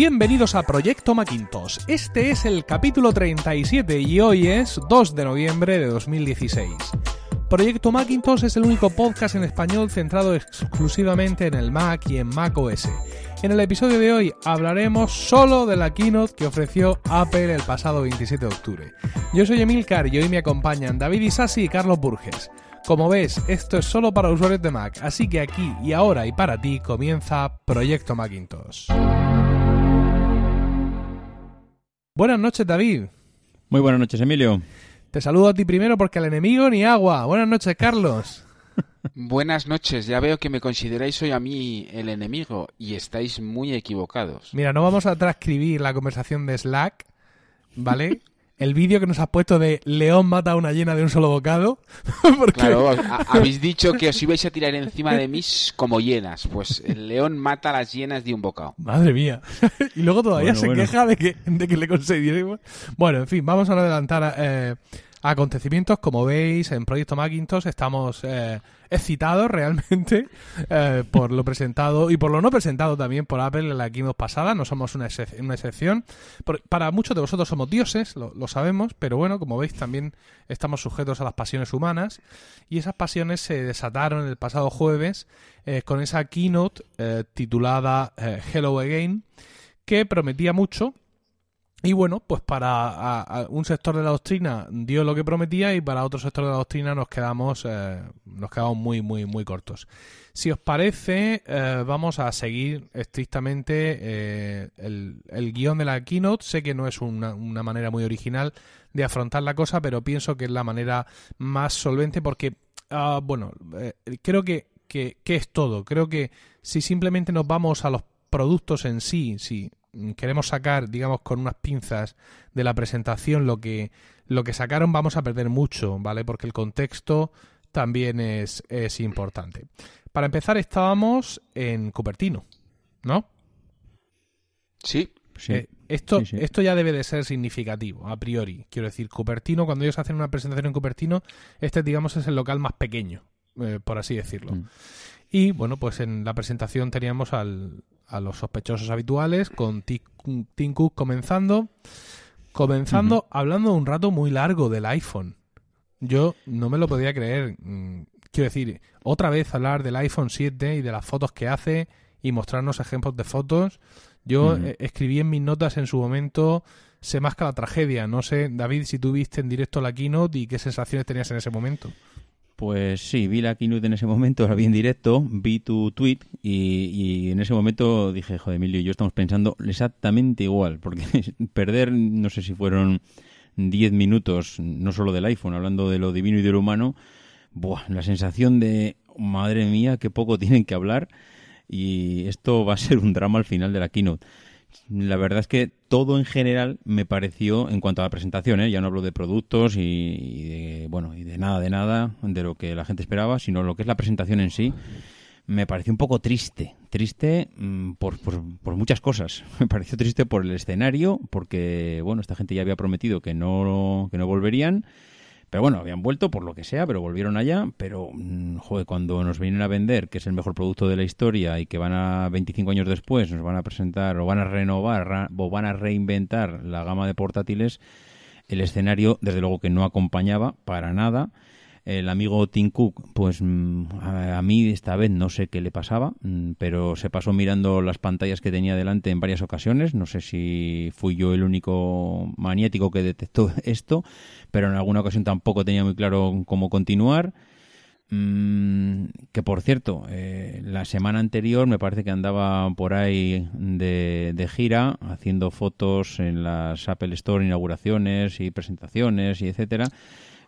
bienvenidos a Proyecto Macintosh. Este es el capítulo 37 y hoy es 2 de noviembre de 2016. Proyecto Macintosh es el único podcast en español centrado exclusivamente en el Mac y en Mac OS. En el episodio de hoy hablaremos solo de la keynote que ofreció Apple el pasado 27 de octubre. Yo soy Emilcar y hoy me acompañan David Isasi y Carlos Burges. Como ves, esto es solo para usuarios de Mac, así que aquí y ahora y para ti comienza Proyecto Macintosh. Buenas noches, David. Muy buenas noches, Emilio. Te saludo a ti primero porque al enemigo ni agua. Buenas noches, Carlos. Buenas noches, ya veo que me consideráis hoy a mí el enemigo y estáis muy equivocados. Mira, no vamos a transcribir la conversación de Slack, ¿vale? El vídeo que nos has puesto de León mata a una llena de un solo bocado. Claro, habéis dicho que os ibais a tirar encima de mí como llenas. Pues el león mata a las llenas de un bocado. Madre mía. y luego todavía se queja de que, de que le conseguiremos. Bueno, en fin, vamos a adelantar eh, acontecimientos. Como veis, en Proyecto Macintosh estamos eh, excitados realmente eh, por lo presentado y por lo no presentado también por Apple en la keynote pasada. No somos una, excepción. para muchos de vosotros somos dioses, lo, sabemos, pero bueno, como veis, también estamos sujetos a las pasiones humanas. Y esas pasiones se desataron el pasado jueves eh, con esa keynote titulada Hello Again, que prometía mucho y bueno, pues para un sector de la doctrina dio lo que prometía y para otro sector de la doctrina nos quedamos, eh, nos quedamos muy, muy, muy cortos. Si os parece, eh, vamos a seguir estrictamente eh, el, el, guion de la keynote. Sé que no es una, una, manera muy original de afrontar la cosa, pero pienso que es la manera más solvente porque, ah, bueno, creo que, que, que es todo. Creo que si simplemente nos vamos a los productos en sí, si queremos sacar, digamos, con unas pinzas de la presentación lo que, lo que sacaron, vamos a perder mucho, ¿vale? Porque el contexto también es, es importante. Para empezar, estábamos en Cupertino, ¿no? Sí. Sí, eh, esto, esto ya debe de ser significativo, a priori. Quiero decir, Cupertino, cuando ellos hacen una presentación en Cupertino, este, digamos, es el local más pequeño, eh, por así decirlo. Mm. Y bueno, pues en la presentación teníamos al, a los sospechosos habituales, con Tim Cook comenzando, comenzando hablando un rato muy largo del iPhone. Yo no me lo podía creer. Mm, quiero decir, otra vez hablar del iPhone 7 y de las fotos que hace y mostrarnos ejemplos de fotos. Yo eh, escribí en mis notas en su momento, se masca la tragedia. No sé, David, si tú viste en directo la keynote y qué sensaciones tenías en ese momento. Pues sí, vi la keynote en ese momento, la vi en directo, vi tu tweet y, en ese momento dije, joder, Emilio y yo estamos pensando exactamente igual, porque perder, no sé si fueron 10 minutos, no solo del iPhone, hablando de lo divino y de lo humano, buah, la sensación de, madre mía, qué poco tienen que hablar y esto va a ser un drama al final de la keynote. La verdad es que todo en general me pareció, en cuanto a la presentación, ¿eh? ya no hablo de productos y, de, bueno, y de nada, de nada, de lo que la gente esperaba, sino lo que es la presentación en sí, me pareció un poco triste. Triste mm, por, por, por, muchas cosas. Me pareció triste por el escenario, porque, bueno, esta gente ya había prometido que no, que no volverían pero bueno, habían vuelto por lo que sea, pero volvieron allá. Pero, mm, joder, cuando nos vienen a vender que es el mejor producto de la historia y que van a 25 años después nos van a presentar o van a renovar o van a reinventar la gama de portátiles, el escenario, desde luego que no acompañaba para nada el amigo Tim Cook, pues mm, a, mí esta vez no sé qué le pasaba, mm, pero se pasó mirando las pantallas que tenía delante en varias ocasiones. No sé si fui yo el único maniático que detectó esto, pero en alguna ocasión tampoco tenía muy claro cómo continuar. Mm, que por cierto, eh, la semana anterior me parece que andaba por ahí de, de, gira haciendo fotos en las Apple Store, inauguraciones y presentaciones y etcétera.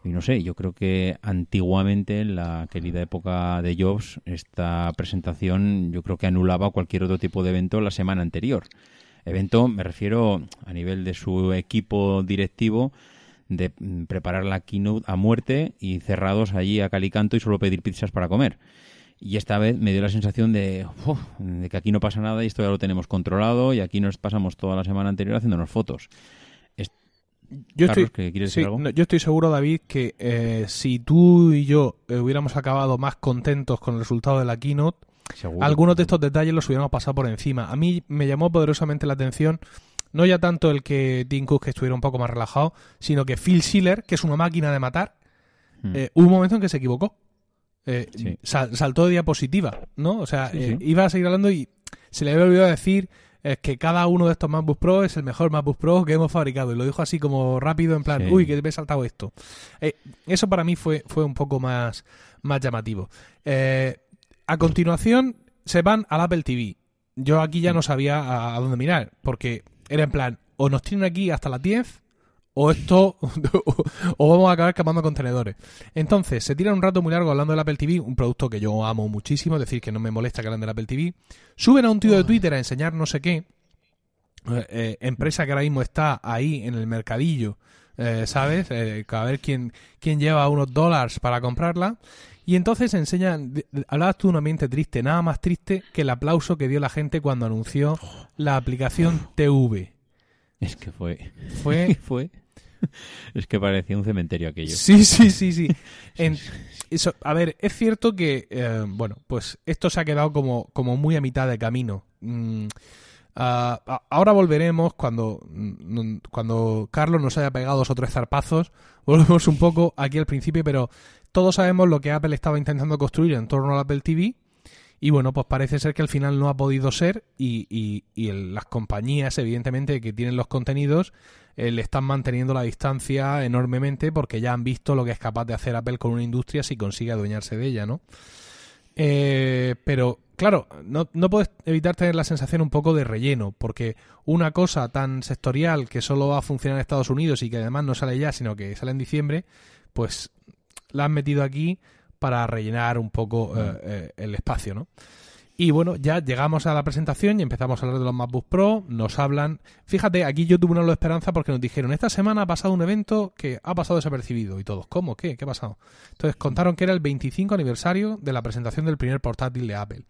Y no sé, yo creo que antiguamente, en la querida época de Jobs, esta presentación yo creo que anulaba cualquier otro tipo de evento la semana anterior. Evento, me refiero a nivel de su equipo directivo, de preparar la keynote a muerte y cerrados allí a calicanto y solo pedir pizzas para comer. Y esta vez me dio la sensación de, de que aquí no pasa nada y esto ya lo tenemos controlado y aquí nos pasamos toda la semana anterior haciéndonos fotos yo estoy, yo estoy seguro, David, que eh, si tú y yo eh, hubiéramos acabado más contentos con el resultado de la keynote, algunos de estos detalles los hubiéramos pasado por encima. A mí me llamó poderosamente la atención no ya tanto el que Tim Cook estuviera un poco más relajado, sino que Phil Schiller, que es una máquina de matar, hmm. eh, hubo un momento en que se equivocó. Eh, saltó de diapositiva, ¿no? O sea, iba a seguir hablando y se le había olvidado decir que cada uno de estos MacBook Pro es el mejor MacBook Pro que hemos fabricado. Y lo dijo así como rápido, en plan, uy, que me he saltado esto. eso para mí fue, fue un poco más, más llamativo. a continuación, se van al Apple TV. Yo aquí ya no sabía a dónde mirar, porque era en plan, o nos tienen aquí hasta las 10 o esto o vamos a acabar quemando contenedores. Entonces, se tira un rato muy largo hablando del Apple TV, un producto que yo amo muchísimo, es decir, que no me molesta que hablen del Apple TV. Suben a un tío de Twitter a enseñar no sé qué, eh, eh, empresa que ahora mismo está ahí en el mercadillo, eh, ¿sabes? a ver quién, quién lleva unos dólares para comprarla. Y entonces enseñan, hablabas tú de un ambiente triste, nada más triste que el aplauso que dio la gente cuando anunció la aplicación TV. Es que fue. Fue. fue. Es que parecía un cementerio aquello. Sí, sí, sí, sí. eso, a ver, es cierto que, eh, bueno, pues esto se ha quedado como, como muy a mitad de camino. Mm, ah, ahora volveremos cuando, mm, cuando Carlos nos haya pegado dos o tres zarpazos. Volvemos un poco aquí al principio, pero todos sabemos lo que Apple estaba intentando construir en torno al Apple TV. Y bueno, pues parece ser que al final no ha podido ser y, las compañías, evidentemente, que tienen los contenidos, eh, le están manteniendo la distancia enormemente porque ya han visto lo que es capaz de hacer Apple con una industria si consigue adueñarse de ella, ¿no? Eh, pero, claro, no, no puedes evitar tener la sensación un poco de relleno, porque una cosa tan sectorial que solo va a funcionar en Estados Unidos y que además no sale ya, sino que sale en diciembre, pues la han metido aquí para rellenar un poco eh, eh, el espacio, ¿no? Y bueno, ya llegamos a la presentación y empezamos a hablar de los MacBook Pro. Nos hablan. Fíjate, aquí yo tuve una de esperanza porque nos dijeron: Esta semana ha pasado un evento que ha pasado desapercibido. Y todos, ¿cómo? ¿Qué? ¿Qué ha pasado? Entonces contaron que era el 25 aniversario de la presentación del primer portátil de Apple.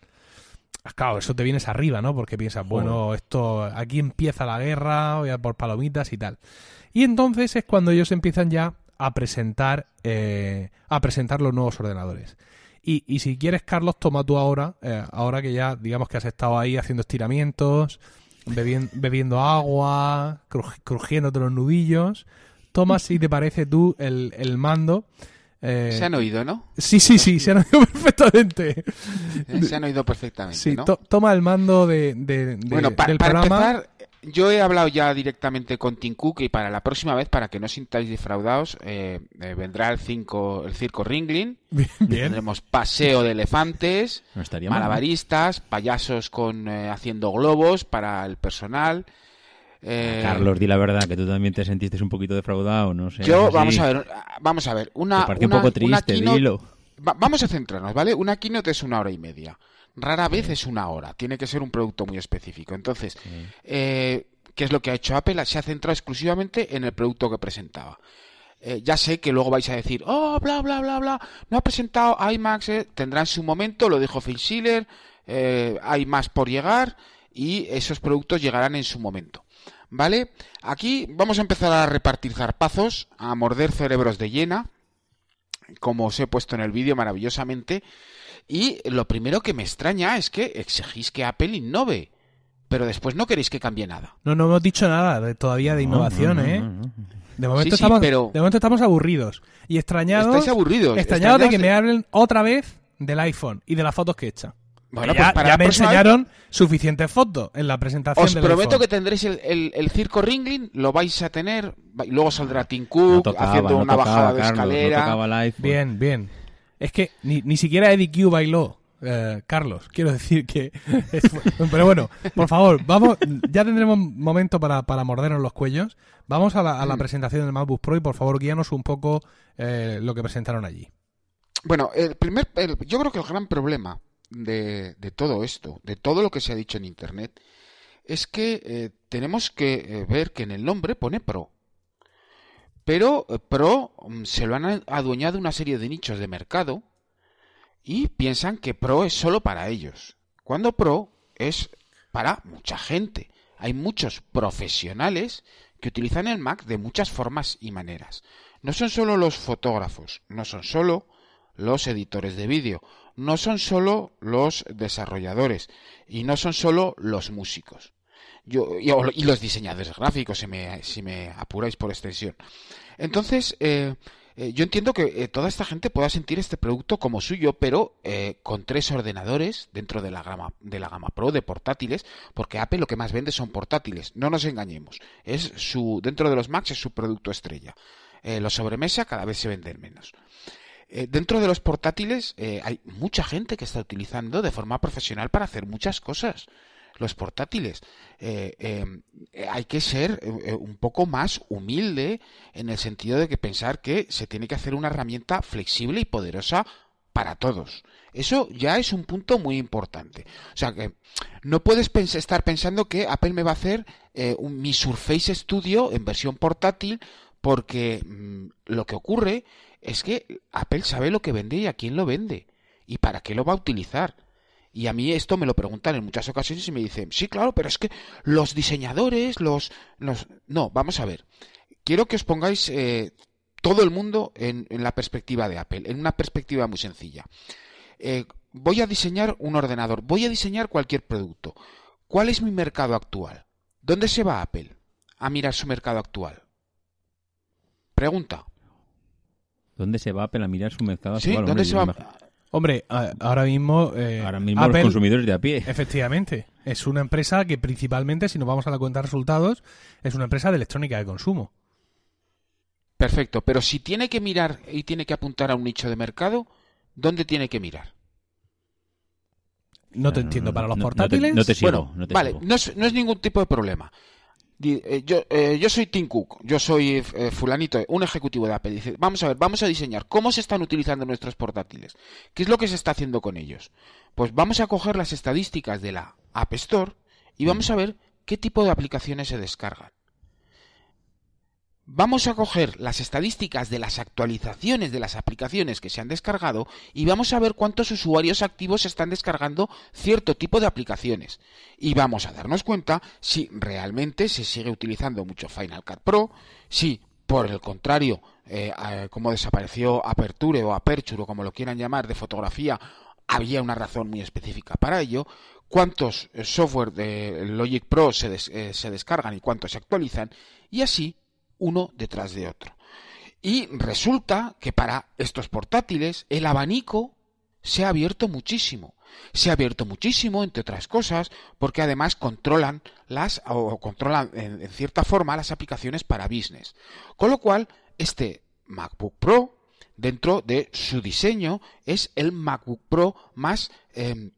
Ah, claro, eso te vienes arriba, ¿no? Porque piensas, bueno, esto aquí empieza la guerra, voy a por palomitas y tal. Y entonces es cuando ellos empiezan ya a presentar, eh, a presentar los nuevos ordenadores. Y, y, si quieres, Carlos, toma tú ahora, eh, ahora que ya digamos que has estado ahí haciendo estiramientos, bebiendo, agua, crujiéndote los nudillos, toma si te parece tú el, el mando. Eh, se han oído, ¿no? Sí, sí, sí, se han oído perfectamente. Se han oído perfectamente. Sí, toma el mando de, de, bueno, para Empezar, yo he hablado ya directamente con Tim Cook y para la próxima vez, para que no sintáis defraudados, eh, eh, vendrá el, cinco, el circo Ringling. Tendremos paseo de elefantes, malabaristas, payasos con eh, haciendo globos para el personal. Carlos, di la verdad, que tú también te sentiste un poquito defraudado, no sé. Yo, vamos a ver, vamos a ver. Una, un poco triste, dilo. vamos a centrarnos, ¿vale? Una keynote es una hora y media rara vez es una hora, tiene que ser un producto muy específico. Entonces, eh, ¿qué es lo que ha hecho Apple? Se ha centrado exclusivamente en el producto que presentaba. Eh, ya sé que luego vais a decir, oh, bla, bla, bla, bla, no ha presentado iMac, eh, tendrá en su momento, lo dijo Phil Schiller, hay más por llegar y esos productos llegarán en su momento. ¿Vale? Aquí vamos a empezar a repartir zarpazos, a morder cerebros de llena, como os he puesto en el vídeo maravillosamente, y lo primero que me extraña es que exigís que Apple innove, pero después no queréis que cambie nada. No, no hemos dicho nada todavía de innovación, ¿eh? De momento, estamos, de momento estamos aburridos. Y extrañados. Estáis aburridos. Extrañados de que me hablen otra vez del iPhone y de las fotos que he hecho. Bueno, ya, pues me enseñaron suficientes fotos en la presentación Os prometo que tendréis el, circo Ringling, lo vais a tener, y luego saldrá Tim Cook haciendo una bajada de escalera. bien, bien. Es que ni, ni siquiera Eddie Q bailó. Eh, Carlos, quiero decir que... pero bueno, por favor, vamos, ya tendremos momento para, para mordernos los cuellos. Vamos a la, a la mm. presentación del MacBook Pro y por favor guíanos un poco eh, lo que presentaron allí. Bueno, el primer, yo creo que el gran problema de, de, todo esto, de todo lo que se ha dicho en Internet, es que eh, tenemos que ver que en el nombre pone Pro. Pero eh, Pro mm, se lo han adueñado una serie de nichos de mercado y piensan que Pro es solo para ellos. Cuando Pro es para mucha gente. Hay muchos profesionales que utilizan el Mac de muchas formas y maneras. No son solo los fotógrafos, no son solo los editores de vídeo, no son solo los desarrolladores y no son solo los músicos. Yo, y, los diseñadores gráficos, si me, si me apuráis por extensión. Entonces, eh, eh, yo entiendo que eh, toda esta gente pueda sentir este producto como suyo, pero eh, con tres ordenadores dentro de la gama de la gama Pro de portátiles, porque Apple lo que más vende son portátiles. No nos engañemos, es su dentro de los Macs es su producto estrella. los sobremesa cada vez se venden menos. dentro de los portátiles hay mucha gente que está utilizando de forma profesional para hacer muchas cosas los portátiles. Eh, em, hay que ser eh, un poco más humilde en el sentido de que pensar que se tiene que hacer una herramienta flexible y poderosa para todos. Eso ya es un punto muy importante. O sea que no puedes estar pensando que Apple me va a hacer eh, un, mi Surface Studio en versión portátil porque mm, lo que ocurre es que Apple sabe lo que vende y a quién lo vende y para qué lo va a utilizar. Y a mí esto me lo preguntan en muchas ocasiones y me dicen, sí, claro, pero es que los diseñadores, los... los... No, vamos a ver. Quiero que os pongáis eh, todo el mundo en, la perspectiva de Apple, en una perspectiva muy sencilla. Eh, voy a diseñar un ordenador, voy a diseñar cualquier producto. ¿Cuál es mi mercado actual? ¿Dónde se va Apple a mirar su mercado actual? Pregunta. ¿Dónde se va Apple a mirar su mercado actual? Sí, ¿dónde se va? Hombre, ahora mismo. Eh, ahora mismo los consumidores de a pie. Efectivamente. Es una empresa que principalmente, si nos vamos a la cuenta de resultados, es una empresa de electrónica de consumo. Perfecto. Pero si tiene que mirar y tiene que apuntar a un nicho de mercado, ¿dónde tiene que mirar? No te entiendo. ¿Para los portátiles? No te, sigo, vale, no es, no es ningún tipo de problema. Eh, yo, eh, yo soy Tim Cook, yo soy eh, fulanito, un ejecutivo de Apple. Dice, vamos a ver, vamos a diseñar cómo se están utilizando nuestros portátiles. ¿Qué es lo que se está haciendo con ellos? Pues vamos a coger las estadísticas de la App Store y vamos a ver qué tipo de aplicaciones se descargan. Vamos a coger las estadísticas de las actualizaciones de las aplicaciones que se han descargado y vamos a ver cuántos usuarios activos están descargando cierto tipo de aplicaciones. Y vamos a darnos cuenta si realmente se sigue utilizando mucho Final Cut Pro, si por el contrario, eh, como desapareció Aperture o Aperture o como lo quieran llamar de fotografía, había una razón muy específica para ello, cuántos eh, software de Logic Pro eh, se descargan y cuántos se actualizan, y así uno detrás de otro. Y resulta que para estos portátiles el abanico se ha abierto muchísimo. Se ha abierto muchísimo, entre otras cosas, porque además controlan las, o controlan en, cierta forma las aplicaciones para business. Con lo cual, este MacBook Pro, dentro de su diseño, es el MacBook Pro más em,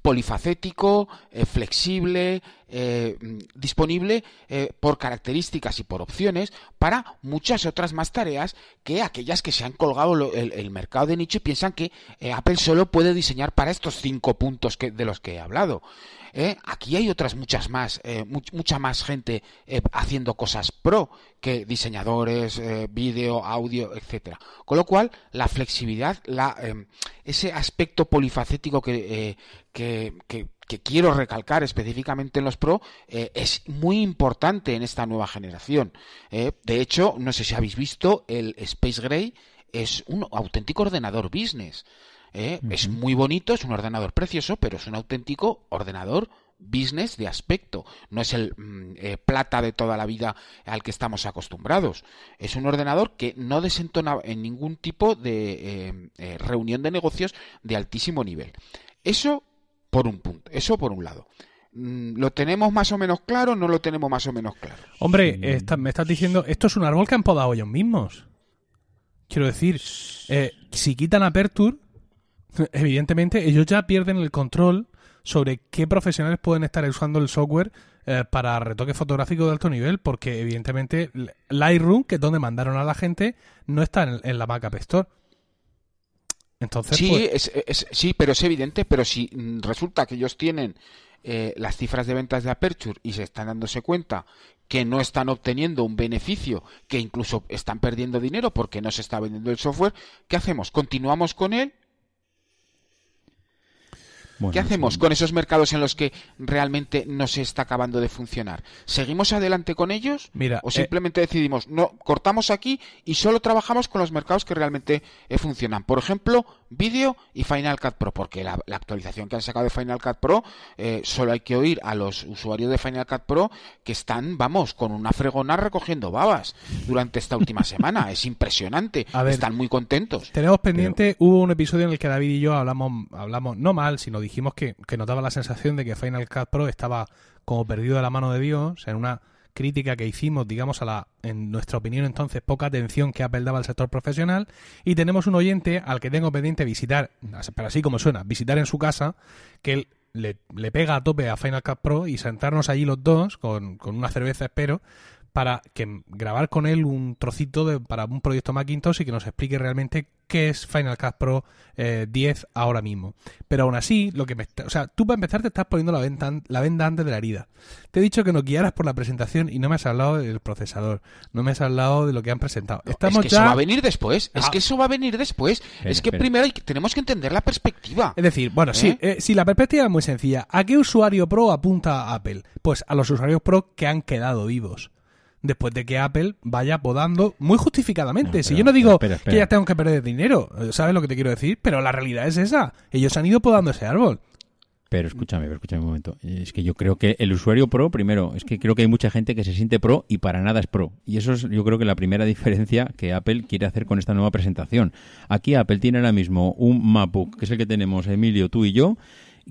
polifacético, eh, flexible, eh, disponible eh, por características y por opciones para muchas otras más tareas que aquellas que se han colgado el, mercado de nicho y piensan que Apple solo puede diseñar para estos cinco puntos que, de los que he hablado. ¿eh? Aquí hay otras muchas más, eh, mucha más gente eh, haciendo cosas pro que diseñadores, vídeo, audio, etcétera. Con lo cual, la flexibilidad, la, em, ese aspecto polifacético que, que, quiero recalcar específicamente en los Pro es muy importante en esta nueva generación. de hecho, no sé si habéis visto, el Space Gray es un auténtico ordenador business. ¿eh? Es muy bonito, es un ordenador precioso, pero es un auténtico ordenador business de aspecto. No es el mm, eh, plata de toda la vida al que estamos acostumbrados. Es un ordenador que no desentona en ningún tipo de eh, reunión de negocios de altísimo nivel. Eso por un punto, eso por un lado. Mm, ¿Lo tenemos más o menos claro? ¿No lo tenemos más o menos claro? Hombre, me estás diciendo, esto es un árbol que han podado ellos mismos. Quiero decir, si quitan Aperture, evidentemente ellos ya pierden el control sobre qué profesionales pueden estar usando el software eh, para retoque fotográfico de alto nivel, porque evidentemente Lightroom, que es donde mandaron a la gente, no está en, la Mac App Store. Entonces, sí, pues es, sí, pero es evidente, pero si resulta que ellos tienen eh, las cifras de ventas de Aperture y se están dándose cuenta que no están obteniendo un beneficio, que incluso están perdiendo dinero porque no se está vendiendo el software, ¿qué hacemos? ¿Continuamos con él ¿Qué hacemos con esos mercados en los que realmente no se está acabando de funcionar? ¿Seguimos adelante con ellos? Mira, ¿O eh, simplemente decidimos, no, cortamos aquí y solo trabajamos con los mercados que realmente eh, funcionan? Por ejemplo, vídeo y Final Cut Pro, porque la, actualización que han sacado de Final Cut Pro, eh, solo hay que oír a los usuarios de Final Cut Pro que están, vamos, con una fregona recogiendo babas durante esta última semana. Es impresionante. están muy contentos. Tenemos pendiente, hubo un episodio en el que David y yo hablamos, hablamos no mal, sino dijimos que, que nos daba la sensación de que Final Cut Pro estaba como perdido de la mano de Dios en una crítica que hicimos, digamos, a la, en nuestra opinión entonces, poca atención que Apple daba al sector profesional. Y tenemos un oyente al que tengo pendiente visitar, pero así como suena, visitar en su casa, que le, le pega a tope a Final Cut Pro y sentarnos allí los dos, con, con una cerveza, espero, para que grabar con él un trocito de, para un proyecto Macintosh y que nos explique realmente qué es Final Cut Pro 10 eh, ahora mismo. Pero aún así, lo que me o sea, tú para empezar te estás poniendo la venda, la venda antes de la herida. Te he dicho que no guiaras por la presentación y no me has hablado del procesador, no me has hablado de lo que han presentado. Estamos es que eso va a venir después, es ah. que eso va a venir después. es que primero tenemos que entender la perspectiva. Es decir, bueno, sí, ¿Eh? Eh, sí, la perspectiva es muy sencilla. ¿A qué usuario Pro apunta Apple? Pues a los usuarios Pro que han quedado vivos después de que Apple vaya podando muy justificadamente. si yo no digo que ya tengo que perder dinero, ¿sabes lo que te quiero decir? Pero la realidad es esa. Ellos han ido podando ese árbol. Pero escúchame, escúchame un momento. Es que yo creo que el usuario pro, primero, es que creo que hay mucha gente que se siente pro y para nada es pro. Y eso es, yo creo que la primera diferencia que Apple quiere hacer con esta nueva presentación. Aquí Apple tiene ahora mismo un MacBook, que es el que tenemos Emilio, tú y yo,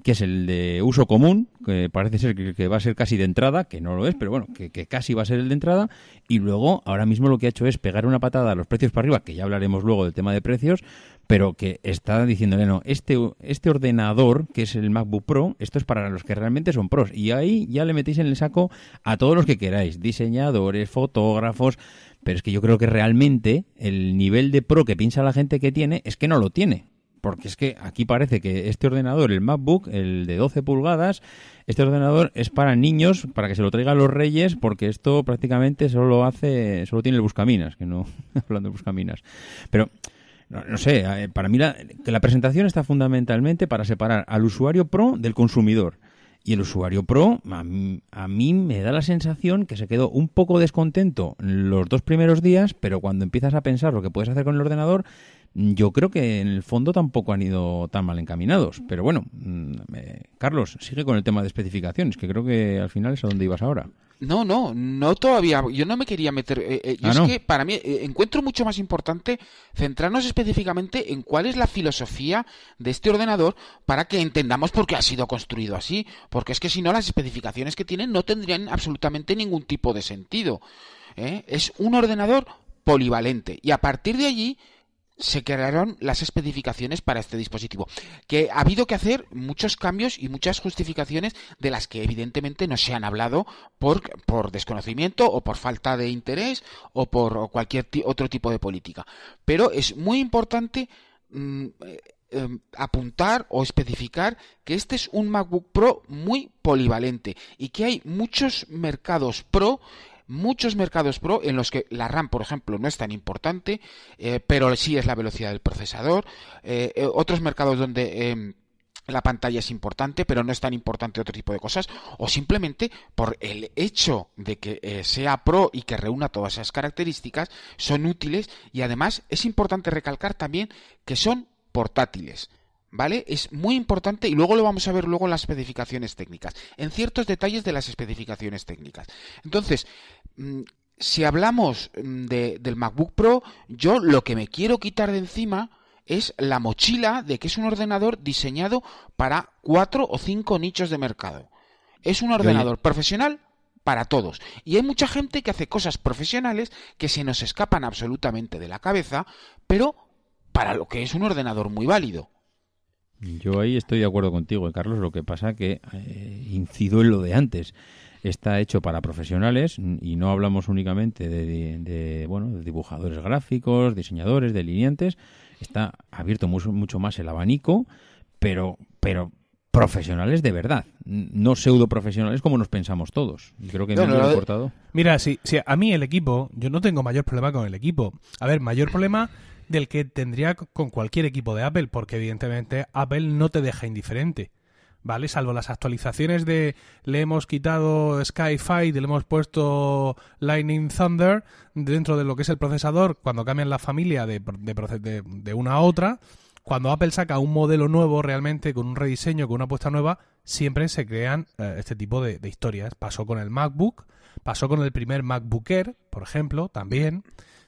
que es el de uso común, que parece ser que, va a ser casi de entrada, que no lo es, pero bueno, que, casi va a ser el de entrada, y luego ahora mismo lo que ha hecho es pegar una patada a los precios para arriba, que ya hablaremos luego del tema de precios, pero que está diciéndole, no, este, este ordenador, que es el MacBook Pro, esto es para los que realmente son pros, y ahí ya le metéis en el saco a todos los que queráis, diseñadores, fotógrafos, pero es que yo creo que realmente el nivel de pro que piensa la gente que tiene es que no lo tiene porque es que aquí parece que este ordenador, el MacBook, el de 12 pulgadas, este ordenador es para niños, para que se lo traigan los reyes, porque esto prácticamente solo hace, solo tiene el buscaminas, que no, hablando de buscaminas. Pero, no, sé, para mí la, que la presentación está fundamentalmente para separar al usuario pro del consumidor. Y el usuario pro, a a mí, me da la sensación que se quedó un poco descontento los dos primeros días, pero cuando empiezas a pensar lo que puedes hacer con el ordenador, yo creo que en el fondo tampoco han ido tan mal encaminados. Pero bueno, mm, eh, Carlos, sigue con el tema de especificaciones, que creo que al final es a donde ibas ahora. No, no, no todavía. Yo no me quería meter. Eh, eh, yo ah, es que para mí encuentro mucho más importante centrarnos específicamente en cuál es la filosofía de este ordenador para que entendamos por qué ha sido construido así. Porque es que si no, las especificaciones que tienen no tendrían absolutamente ningún tipo de sentido. Es un ordenador polivalente. Y a partir de allí se crearon las especificaciones para este dispositivo. Que ha habido que hacer muchos cambios y muchas justificaciones de las que evidentemente no se han hablado por, por desconocimiento o por falta de interés o por cualquier otro tipo de política. Pero es muy importante mm, eh, em, apuntar o especificar que este es un MacBook Pro muy polivalente y que hay muchos mercados Pro muchos mercados Pro en los que la RAM, por ejemplo, no es tan importante, eh, pero sí es la velocidad del procesador. Eh, eh, otros mercados donde em, la pantalla es importante, pero no es tan importante otro tipo de cosas, o simplemente por el hecho de que sea Pro y que reúna todas esas características, son útiles y además es importante recalcar también que son portátiles. ¿Vale? Es muy importante y luego lo vamos a ver luego en las especificaciones técnicas, en ciertos detalles de las especificaciones técnicas. Entonces, si hablamos mm, del MacBook Pro, yo lo que me quiero quitar de encima es la mochila de que es un ordenador diseñado para cuatro o cinco nichos de mercado. Es un ordenador profesional para todos. Y hay mucha gente que hace cosas profesionales que se nos escapan absolutamente de la cabeza, pero para lo que es un ordenador muy válido. Yo ahí estoy de acuerdo contigo, eh, Carlos. Lo que pasa que eh, incido en lo de antes. Está hecho para profesionales y no hablamos únicamente de, bueno, de dibujadores gráficos, diseñadores, delineantes. Está abierto mucho, mucho más el abanico, pero, pero profesionales de verdad, no pseudo profesionales como nos pensamos todos. Creo que me lo cortado. Mira, si, si a mí el equipo, yo no tengo mayor problema con el equipo. A ver, mayor problema del que tendría con cualquier equipo de Apple, porque evidentemente Apple no te deja indiferente. ¿Vale? Salvo las actualizaciones de le hemos quitado Skyfight, le hemos puesto Lightning Thunder dentro de lo que es el procesador, cuando cambian la familia de, de, de una a otra, cuando Apple saca un modelo nuevo realmente, con un rediseño, con una apuesta nueva, siempre se crean eh, este tipo de, historias. Pasó con el MacBook, pasó con el primer MacBook Air, por ejemplo, también.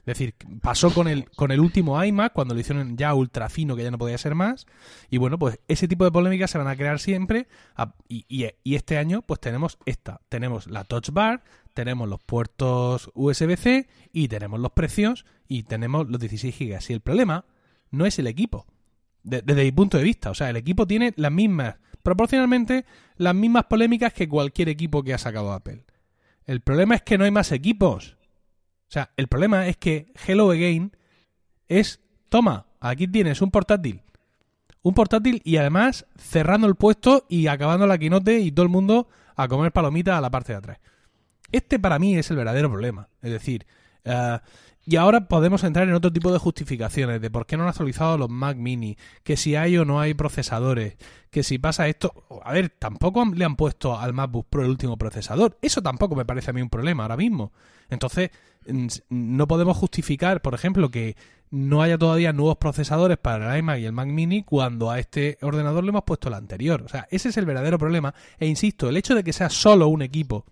Es decir, pasó con el, con el último iMac, cuando lo hicieron ya ultra fino, que ya no podía ser más. Y bueno, pues ese tipo de polémicas se van a crear siempre. y, y, este año, pues tenemos esta. Tenemos la Touch Bar, tenemos los puertos USB-C y tenemos los precios y tenemos los 16 GB. Y el problema no es el equipo desde mi punto de vista. O sea, el equipo tiene las mismas, proporcionalmente, las mismas polémicas que cualquier equipo que ha sacado Apple. El problema es que no hay más equipos. O sea, el problema es que Hello Again es, toma, aquí tienes un portátil. Un portátil y además cerrando el puesto y acabando la quinote y todo el mundo a comer palomitas a la parte de atrás. Este para mí es el verdadero problema. Es decir, uh, y ahora podemos entrar en otro tipo de justificaciones de por qué no han actualizado los Mac Mini, que si hay o no hay procesadores, que si pasa esto... A ver, tampoco le han puesto al MacBook Pro el último procesador. Eso tampoco me parece a mí un problema ahora mismo. Entonces, no podemos justificar, por ejemplo, que no haya todavía nuevos procesadores para el iMac y el Mac Mini cuando a este ordenador le hemos puesto el anterior. O sea, ese es el verdadero problema. E insisto, el hecho de que sea solo un equipo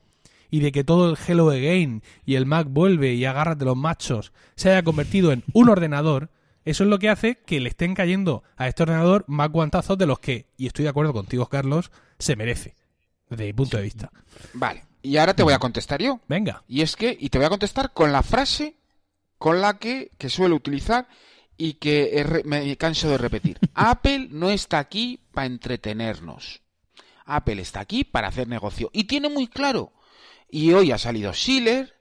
y de que todo el Hello Again y el Mac vuelve y agárrate los machos se haya convertido en un ordenador, eso es lo que hace que le estén cayendo a este ordenador más guantazos de los que, y estoy de acuerdo contigo, Carlos, se merece, desde mi punto de vista. Vale, y ahora te voy a contestar yo. Venga. Y es que, y te voy a contestar con la frase con la que, que suelo utilizar y que me canso de repetir. Apple no está aquí para entretenernos. Apple está aquí para hacer negocio. Y tiene muy claro y hoy ha salido Schiller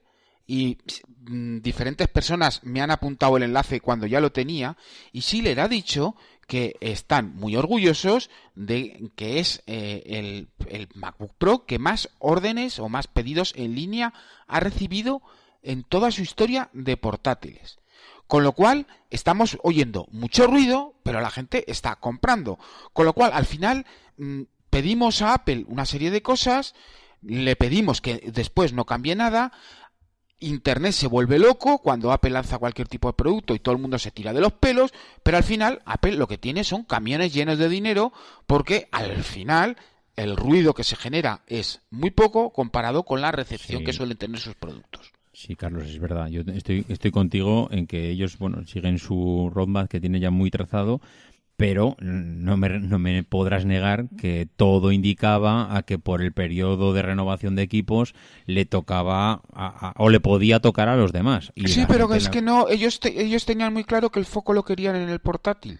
y mm, diferentes personas me han apuntado el enlace cuando ya lo tenía y Schiller ha dicho que están muy orgullosos de que es eh, el, MacBook Pro que más órdenes o más pedidos en línea ha recibido en toda su historia de portátiles. Con lo cual, estamos oyendo mucho ruido, pero la gente está comprando. Con lo cual, al final, mm, pedimos a Apple una serie de cosas le pedimos que después no cambie nada, Internet se vuelve loco cuando Apple lanza cualquier tipo de producto y todo el mundo se tira de los pelos, pero al final Apple lo que tiene son camiones llenos de dinero porque al final el ruido que se genera es muy poco comparado con la recepción que suelen tener sus productos. Sí, Carlos, es verdad. Yo estoy, estoy contigo en que ellos, bueno, siguen su roadmap que tiene ya muy trazado, pero no me, no me podrás negar que todo indicaba a que por el periodo de renovación de equipos le tocaba o le podía tocar a los demás. sí, pero es que no, ellos, ellos tenían muy claro que el foco lo querían en el portátil,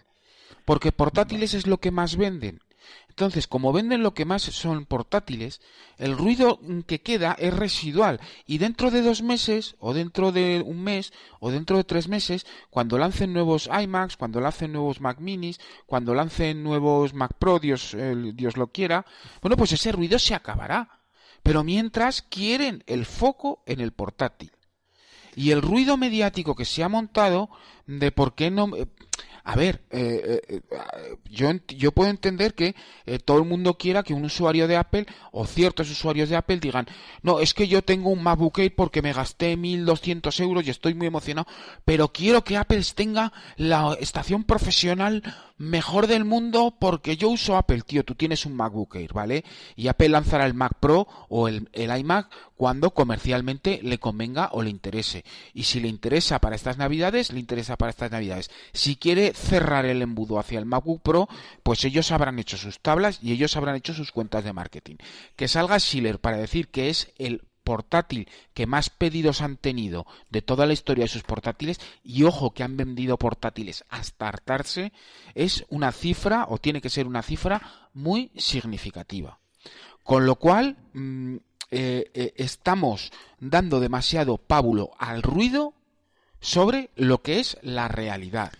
porque portátiles es lo que más venden. Entonces, como venden lo que más son portátiles, el ruido que queda es residual. Y dentro de dos meses, o dentro de un mes, o dentro de tres meses, cuando lancen nuevos iMacs, cuando lancen nuevos Mac Minis, cuando lancen nuevos Mac Pro, Dios, Dios lo quiera, bueno, pues ese ruido se acabará. Pero mientras quieren el foco en el portátil. Y el ruido mediático que se ha montado de por qué no a ver, eh, eh, eh, yo, yo puedo entender que todo el mundo quiera que un usuario de Apple o ciertos usuarios de Apple digan, no, es que yo tengo un MacBook Air porque me gasté 1.200 euros y estoy muy emocionado, pero quiero que Apple tenga la estación profesional mejor del mundo porque yo uso Apple, tío, tú tienes un MacBook Air, ¿vale? Y Apple lanzará el Mac Pro o el, el iMac cuando comercialmente le convenga o le interese. Y si le interesa para estas navidades, le interesa para estas navidades. Si quiere cerrar el embudo hacia el MacBook Pro, pues ellos habrán hecho sus tablas y ellos habrán hecho sus cuentas de marketing. Que salga Schiller para decir que es el portátil que más pedidos han tenido de toda la historia de sus portátiles y ojo que han vendido portátiles hasta hartarse es una cifra o tiene que ser una cifra muy significativa. Con lo cual mm, eh, eh, estamos dando demasiado pábulo al ruido sobre lo que es la realidad.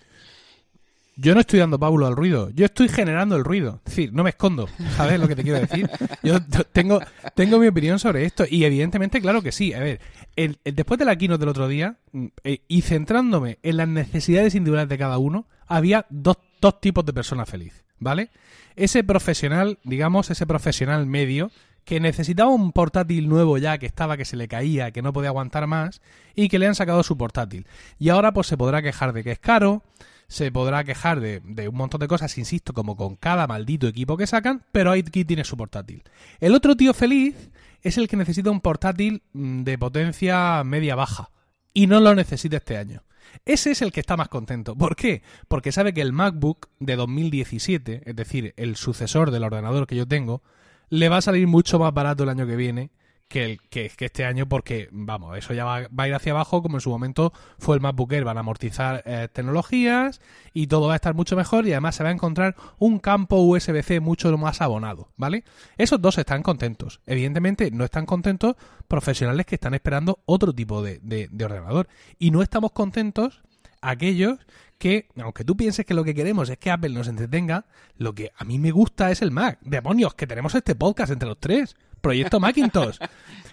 Yo no estoy dando pábulo al ruido, yo estoy generando el ruido. Es decir, no me escondo, ¿sabes lo que te quiero decir? Yo tengo, tengo mi opinión sobre esto y evidentemente, claro que sí. A ver, el, después de la keynote del otro día mm, eh, y centrándome en las necesidades individuales de cada uno, había dos dos tipos de persona feliz, ¿vale? Ese profesional, digamos, ese profesional medio que necesitaba un portátil nuevo ya, que estaba que se le caía, que no podía aguantar más, y que le han sacado su portátil. Y ahora pues se podrá quejar de que es caro, se podrá quejar de, un montón de cosas, insisto, como con cada maldito equipo que sacan, pero aquí tiene su portátil. El otro tío feliz es el que necesita un portátil mm, de potencia media-baja, y no lo necesita este año. Ese es el que está más contento. ¿Por qué? Porque sabe que el MacBook de 2017, es decir, el sucesor del ordenador que yo tengo, le va a salir mucho más barato el año que viene que, el, que, este año porque, vamos, eso ya va, a ir hacia abajo como en su momento fue el MacBook Air. Van a amortizar eh, tecnologías y todo va a estar mucho mejor y además se va a encontrar un campo USB-C mucho más abonado, ¿vale? Esos dos están contentos. Evidentemente no están contentos profesionales que están esperando otro tipo de, de ordenador. Y no estamos contentos aquellos que, aunque tú pienses que lo que queremos es que Apple nos entretenga, lo que a mí me gusta es el Mac. Demonios, que tenemos este podcast entre los tres. Proyecto Macintosh.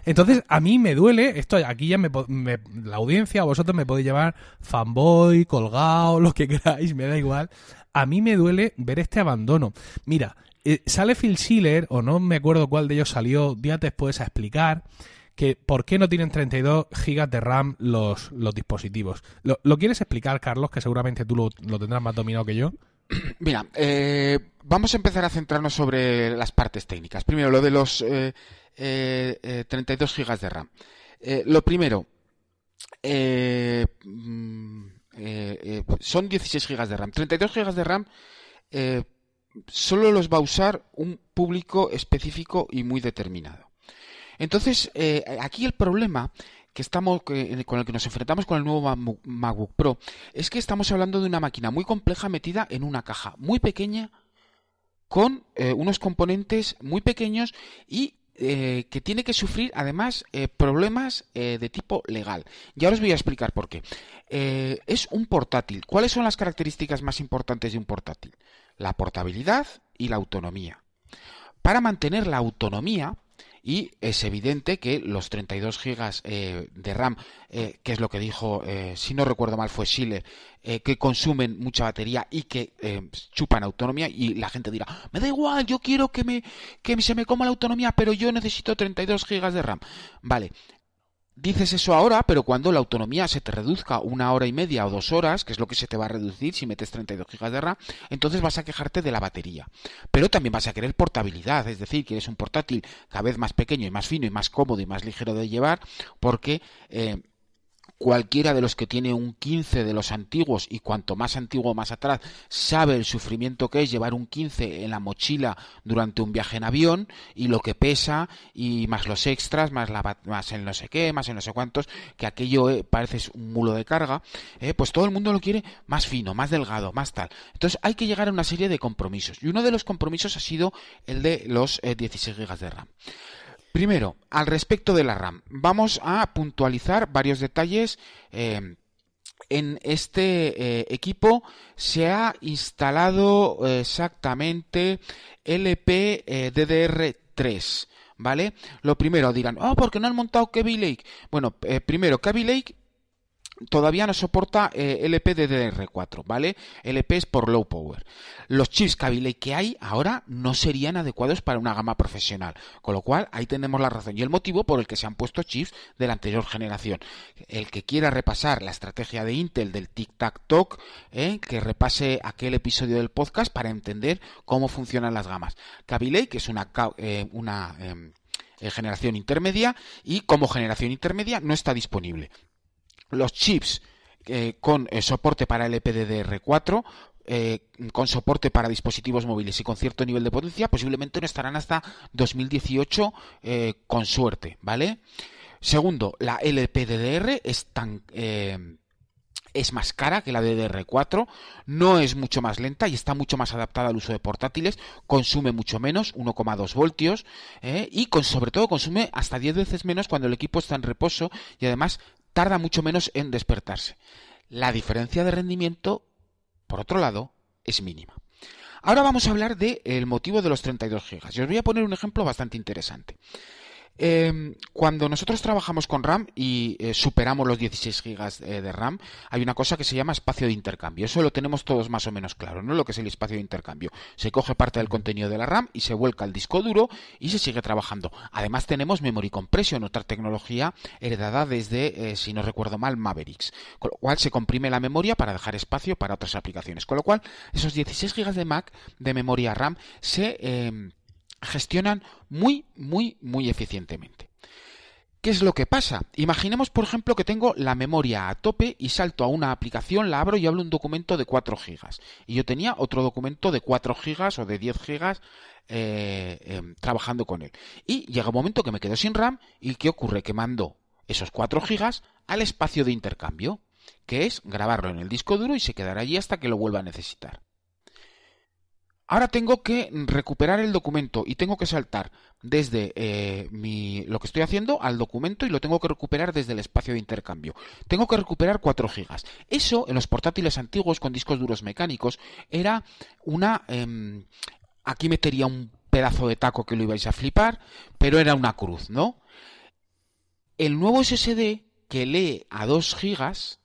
Entonces, a mí me duele, esto aquí ya me, la audiencia, vosotros me podéis llevar fanboy, colgado, lo que queráis, me da igual. A mí me duele ver este abandono. Mira, eh, sale Phil Schiller, o no me acuerdo cuál de ellos salió días después a explicar que por qué no tienen 32 gigas de RAM los, los dispositivos. ¿Lo, quieres explicar, Carlos? Que seguramente tú lo, tendrás más dominado que yo. Mira, eh, vamos a empezar a centrarnos sobre las partes técnicas. Primero, lo de los 32 eh, eh, gigas de RAM. lo primero, mm, son 16 gigas de RAM. 32 gigas de RAM solo los va a usar un público específico y muy determinado. Entonces, aquí el problema que estamos con el que nos enfrentamos con el nuevo MacBook Pro es que estamos hablando de una máquina muy compleja metida en una caja muy pequeña con eh, unos componentes muy pequeños y eh, que tiene que sufrir además problemas de tipo legal. Ya os voy a explicar por qué. es un portátil. ¿Cuáles son las características más importantes de un portátil? La portabilidad y la autonomía. Para mantener la autonomía, y es evidente que los 32 gigas eh, de RAM, eh, que es lo que dijo, eh, si no recuerdo mal, fue Schiller, que consumen mucha batería y que chupan autonomía y la gente dirá, me da igual, yo quiero que, me, que se me coma la autonomía, pero yo necesito 32 gigas de RAM. Vale, dices eso ahora, pero cuando la autonomía se te reduzca una hora y media o dos horas, que es lo que se te va a reducir si metes 32 GB de RAM, entonces vas a quejarte de la batería. Pero también vas a querer portabilidad, es decir, quieres un portátil cada vez más pequeño y más fino y más cómodo y más ligero de llevar, porque eh, cualquiera de los que tiene un 15 de los antiguos y cuanto más antiguo más atrás sabe el sufrimiento que es llevar un 15 en la mochila durante un viaje en avión y lo que pesa y más los extras más la más el no sé qué más el no sé cuántos que aquello eh, parece un mulo de carga eh, pues todo el mundo lo quiere más fino más delgado más tal. Entonces hay que llegar a una serie de compromisos y uno de los compromisos ha sido el de los 16 eh, GB de RAM Primero, al respecto de la RAM, vamos a puntualizar varios detalles. Eh, en este eh, equipo se ha instalado eh, exactamente LPDDR3. ¿Vale? Lo primero dirán, oh, ¿por qué no han montado Kaby Lake? Bueno, primero, Kaby Lake todavía no soporta eh, LPDDR4, ¿vale? LP es por low power. Los chips Kaby que hay ahora no serían adecuados para una gama profesional, con lo cual ahí tenemos la razón y el motivo por el que se han puesto chips de la anterior generación. El que quiera repasar la estrategia de Intel del Tic Tac Talk, ¿eh? que repase aquel episodio del podcast para entender cómo funcionan las gamas. Kaby que es una, eh, em, generación intermedia y como generación intermedia no está disponible los chips eh, con eh, soporte para LPDDR4 eh, con soporte para dispositivos móviles y con cierto nivel de potencia, posiblemente no estarán hasta 2018 con suerte, ¿vale? Segundo, la LPDDR es tan es más cara que la DDR4, no es mucho más lenta y está mucho más adaptada al uso de portátiles, consume mucho menos, 1,2 voltios, y sobre todo consume hasta 10 veces menos cuando el equipo está en reposo y además tarda mucho menos en despertarse. La diferencia de rendimiento, por otro lado, es mínima. Ahora vamos a hablar del motivo de los 32 GB. Y os voy a poner un ejemplo bastante interesante. Em, cuando nosotros trabajamos con RAM y eh, superamos los 16 GB de RAM, hay una cosa que se llama espacio de intercambio. Eso lo tenemos todos más o menos claro, ¿no? Lo que es el espacio de intercambio. Se coge parte del contenido de la RAM y se vuelca al disco duro y se sigue trabajando. Además tenemos memory compression, otra tecnología heredada desde, eh, si no recuerdo mal, Mavericks. Con lo cual se comprime la memoria para dejar espacio para otras aplicaciones. Con lo cual, esos 16 GB de Mac de memoria RAM se em, gestionan muy, muy, muy eficientemente. ¿Qué es lo que pasa? Imaginemos, por ejemplo, que tengo la memoria a tope y salto a una aplicación, la abro y hablo un documento de 4 GB. Y yo tenía otro documento de 4 GB o de 10 GB eh, em, trabajando con él. Y llega un momento que me quedo sin RAM y ¿qué ocurre? Que mando esos 4 GB al espacio de intercambio, que es grabarlo en el disco duro y se quedará allí hasta que lo vuelva a necesitar. Ahora tengo que recuperar el documento y tengo que saltar desde eh, lo que estoy haciendo al documento y lo tengo que recuperar desde el espacio de intercambio. Tengo que recuperar 4 gigas. Eso en los portátiles antiguos con discos duros mecánicos era una... Em, aquí metería un pedazo de taco que lo ibais a flipar, pero era una cruz, ¿no? El nuevo SSD que lee a 2 gigas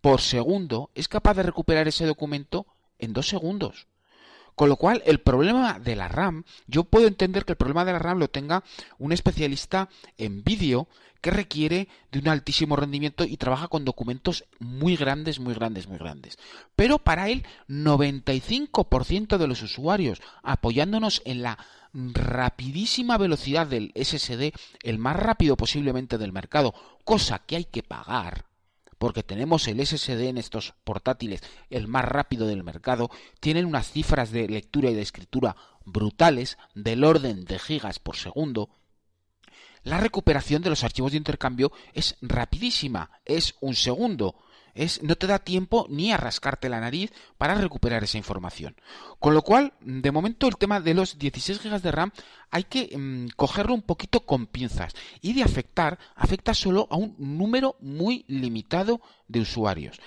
por segundo es capaz de recuperar ese documento en 2 segundos. Con lo cual, el problema de la RAM, yo puedo entender que el problema de la RAM lo tenga un especialista en vídeo que requiere de un altísimo rendimiento y trabaja con documentos muy grandes, muy grandes, muy grandes. Pero para el 95% de los usuarios, apoyándonos en la rapidísima velocidad del SSD, el más rápido posiblemente del mercado, cosa que hay que pagar, porque tenemos el SSD en estos portátiles, el más rápido del mercado, tienen unas cifras de lectura y de escritura brutales, del orden de gigas por segundo, la recuperación de los archivos de intercambio es rapidísima, es un segundo es no te da tiempo ni a rascarte la nariz para recuperar esa información. Con lo cual, de momento el tema de los 16 GB de RAM hay que mm, cogerlo un poquito con pinzas y de afectar afecta solo a un número muy limitado de usuarios.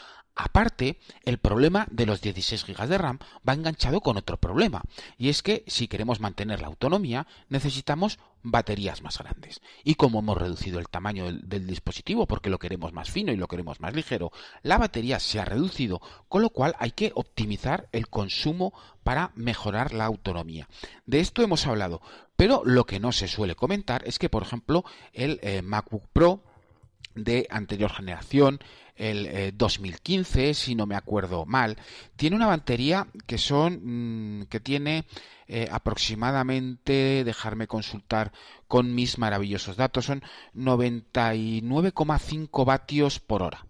Aparte, el problema de los 16 GB de RAM va enganchado con otro problema, y es que si queremos mantener la autonomía necesitamos baterías más grandes. Y como hemos reducido el tamaño del, dispositivo porque lo queremos más fino y lo queremos más ligero, la batería se ha reducido, con lo cual hay que optimizar el consumo para mejorar la autonomía. De esto hemos hablado, pero lo que no se suele comentar es que, por ejemplo, el eh, MacBook Pro de anterior generación, el 2015, eh, si no me acuerdo mal, tiene una batería que son mm, que tiene eh, aproximadamente, dejarme consultar con mis maravillosos datos, son 99,5 vatios por hora.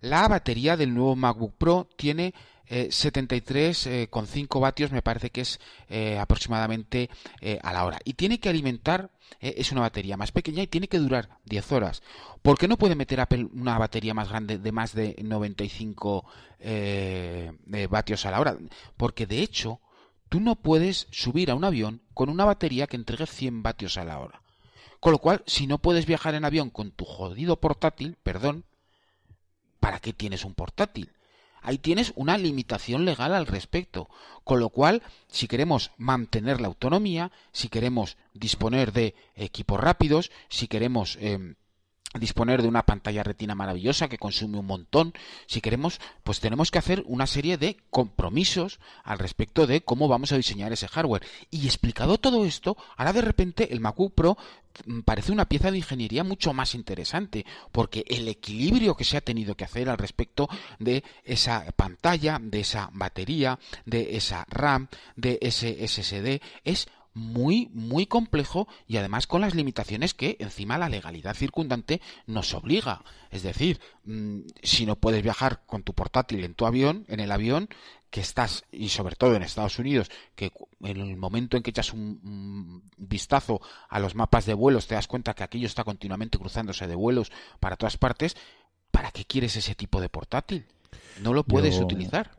La batería del nuevo MacBook Pro tiene 73,5 eh, vatios me parece que es eh, aproximadamente eh, a la hora. Y tiene que alimentar, es una batería más pequeña y tiene que durar 10 horas. ¿Por qué no puede meter Apple una batería más grande de más de 95 vatios a la hora? Porque de hecho, tú no puedes subir a un avión con una batería que entregue 100 vatios a la hora. Con lo cual, si no puedes viajar en avión con tu jodido portátil, perdón, ¿para qué tienes un portátil? Ahí tienes una limitación legal al respecto. Con lo cual, si queremos mantener la autonomía, si queremos disponer de equipos rápidos, si queremos... Em, disponer de una pantalla retina maravillosa que consume un montón. Si queremos, pues tenemos que hacer una serie de compromisos al respecto de cómo vamos a diseñar ese hardware. Y explicado todo esto, ahora de repente el MacBook Pro mm, parece una pieza de ingeniería mucho más interesante, porque el equilibrio que se ha tenido que hacer al respecto de esa pantalla, de esa batería, de esa RAM, de ese SSD, es muy, muy complejo y además con las limitaciones que encima la legalidad circundante nos obliga. Es decir, mm, si no puedes viajar con tu portátil en tu avión, en el avión, que estás, y sobre todo en Estados Unidos, que en el momento en que echas un, vistazo a los mapas de vuelos te das cuenta que aquello está continuamente cruzándose de vuelos para todas partes, ¿para qué quieres ese tipo de portátil? No lo puedes utilizar.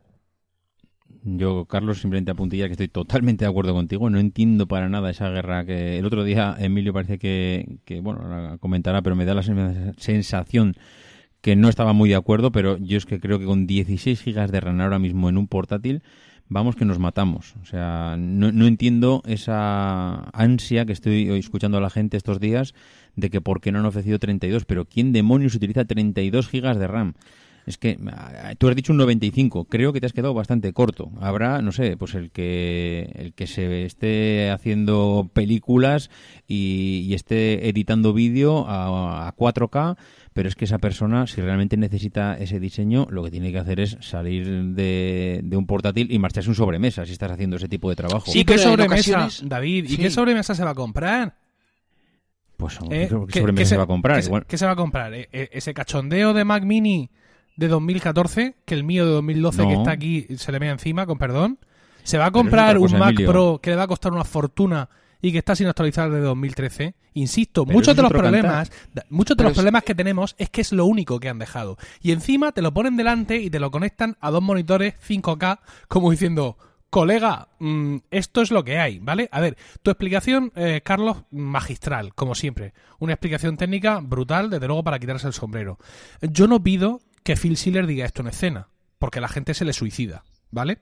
Yo, Carlos, simplemente apuntilla que estoy totalmente de acuerdo contigo. No entiendo para nada esa guerra que el otro día Emilio parece que, que bueno, comentará, pero me da la sensación que no estaba muy de acuerdo, pero yo es que creo que con 16 gigas de RAM ahora mismo en un portátil vamos que nos matamos. O sea, no, no, entiendo esa ansia que estoy escuchando a la gente estos días de que por qué no han ofrecido 32, pero ¿quién demonios utiliza 32 gigas de RAM? Es que tú has dicho un 95, creo que te has quedado bastante corto. Habrá, no sé, pues el que el que se esté haciendo películas y, esté editando vídeo a, 4K, pero es que esa persona, si realmente necesita ese diseño, lo que tiene que hacer es salir de, un portátil y marcharse un sobremesa si estás haciendo ese tipo de trabajo. ¿Y qué sobremesa, David? ¿Y qué sobremesa se va a comprar? Pues ¿qué, sobremesa se, va a comprar? ¿Qué, se va a comprar? ¿E, e, ¿Ese cachondeo de Mac Mini de 2014, que el mío de 2012 que está aquí se le ve encima, con perdón. Se va a comprar un Mac Pro que le va a costar una fortuna y que está sin actualizar desde 2013. Insisto, muchos de los problemas, muchos de los problemas que tenemos es que es lo único que han dejado. Y encima te lo ponen delante y te lo conectan a dos monitores 5K, como diciendo, colega, mm, esto es lo que hay, ¿vale? A ver, tu explicación, eh, Carlos, magistral, como siempre. Una explicación técnica brutal, desde luego, para quitarse el sombrero. Yo no pido que Phil Schiller diga esto en escena, porque la gente se le suicida, ¿vale?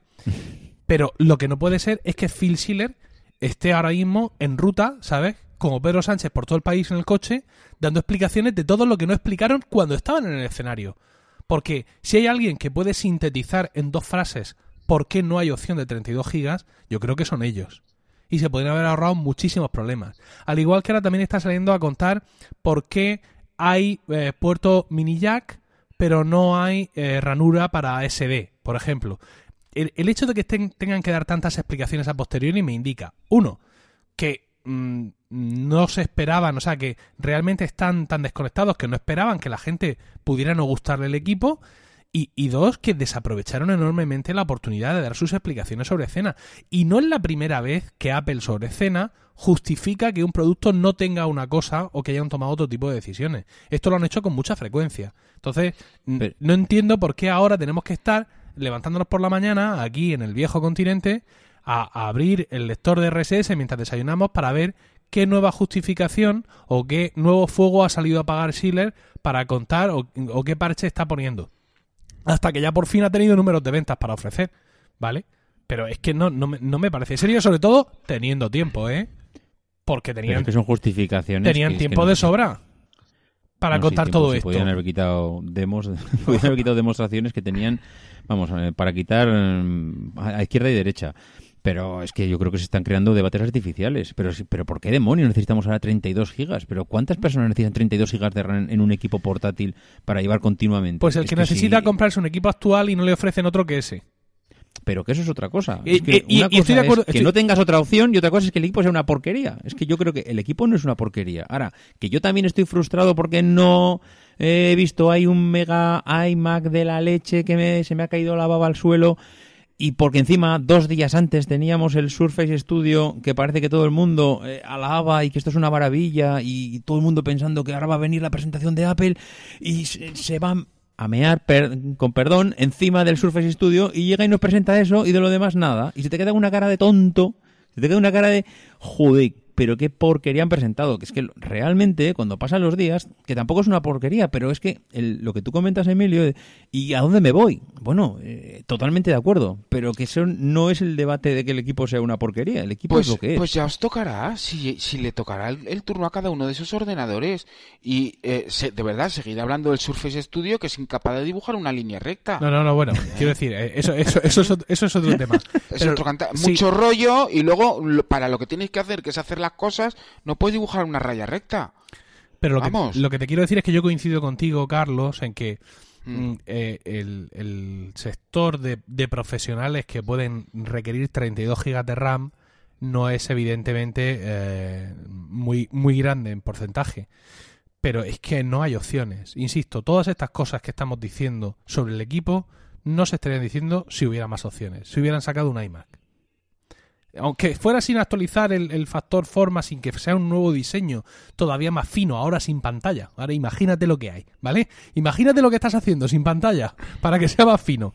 Pero lo que no puede ser es que Phil Schiller esté ahora mismo en ruta, ¿sabes? Como Pedro Sánchez por todo el país en el coche, dando explicaciones de todo lo que no explicaron cuando estaban en el escenario. Porque si hay alguien que puede sintetizar en dos frases por qué no hay opción de 32 gigas, yo creo que son ellos. Y se podrían haber ahorrado muchísimos problemas. Al igual que ahora también está saliendo a contar por qué hay eh, puerto mini jack pero no hay eh, ranura para SD, por ejemplo. El, hecho de que tengan que dar tantas explicaciones a posteriori me indica, uno, que mm, no se esperaban, o sea, que realmente están tan desconectados que no esperaban que la gente pudiera no gustarle el equipo. Y, y, dos, que desaprovecharon enormemente la oportunidad de dar sus explicaciones sobre escena. Y no es la primera vez que Apple sobre escena justifica que un producto no tenga una cosa o que hayan tomado otro tipo de decisiones. Esto lo han hecho con mucha frecuencia. Entonces, no entiendo por qué ahora tenemos que estar levantándonos por la mañana aquí en el viejo continente a, abrir el lector de RSS mientras desayunamos para ver qué nueva justificación o qué nuevo fuego ha salido a apagar Schiller para contar o, o qué parche está poniendo. Hasta que ya por fin ha tenido números de ventas para ofrecer, ¿vale? Pero es que no, no, me, no me parece serio, sobre todo teniendo tiempo, ¿eh? Porque tenían, que son justificaciones tenían tiempo de sobra para contar todo esto. Podrían haber quitado demos, podrían haber quitado demostraciones que tenían, vamos, eh, para quitar mm, a izquierda y derecha. Pero es que yo creo que se están creando debates artificiales. Pero, pero ¿por qué demonios necesitamos ahora 32 gigas? ¿Pero cuántas personas necesitan 32 gigas de RAM en un equipo portátil para llevar continuamente? Pues el que, necesita comprarse un equipo actual y no le ofrecen otro que ese pero que eso es otra cosa. Y, estoy de acuerdo, que no tengas otra opción y otra cosa es que el equipo sea una porquería. Es que yo creo que el equipo no es una porquería. Ahora, que yo también estoy frustrado porque no he visto hay un mega iMac de la leche que se me ha caído la baba al suelo y porque encima dos días antes teníamos el Surface Studio que parece que todo el mundo eh, alaba y que esto es una maravilla y todo el mundo pensando que ahora va a venir la presentación de Apple y se, se van a mear, con perdón, encima del Surface Studio y llega y nos presenta eso y de lo demás nada. Y se te queda una cara de tonto, se te queda una cara de joder, pero qué porquería han presentado. Que es que realmente, cuando pasan los días, que tampoco es una porquería, pero es que lo que tú comentas, Emilio, ¿y a dónde me voy? Bueno, eh, totalmente de acuerdo, pero que eso no es el debate de que el equipo sea una porquería. El equipo pues, es lo que es. Pues ya os tocará, si, si le tocará el, turno a cada uno de esos ordenadores. Y eh, de verdad, seguir hablando del Surface Studio, que es incapaz de dibujar una línea recta. No, no, no, bueno, quiero decir, eh, eso, eso, eso, es, eso es otro tema. Es otro Mucho rollo y luego, para lo que tienes que hacer, que es hacer la cosas, no puedes dibujar una raya recta. Pero lo que, lo que te quiero decir es que yo coincido contigo, Carlos, en que mm. Mm, eh, el, sector de, profesionales que pueden requerir 32 gigas de RAM no es evidentemente eh, muy, muy grande en porcentaje. Pero es que no hay opciones. Insisto, todas estas cosas que estamos diciendo sobre el equipo no se estarían diciendo si hubiera más opciones, si hubieran sacado un iMac aunque fuera sin actualizar el, factor forma, sin que sea un nuevo diseño todavía más fino, ahora sin pantalla. Ahora imagínate lo que hay, ¿vale? Imagínate lo que estás haciendo sin pantalla para que sea más fino.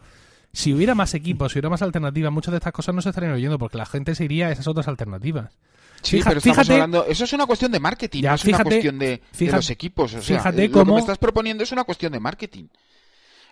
Si hubiera más equipos, si hubiera más alternativas, muchas de estas cosas no se estarían oyendo porque la gente se iría a esas otras alternativas. Sí, pero estamos hablando, eso es una cuestión de marketing, no es una cuestión de, los equipos. O sea, fíjate lo que me estás proponiendo es una cuestión de marketing.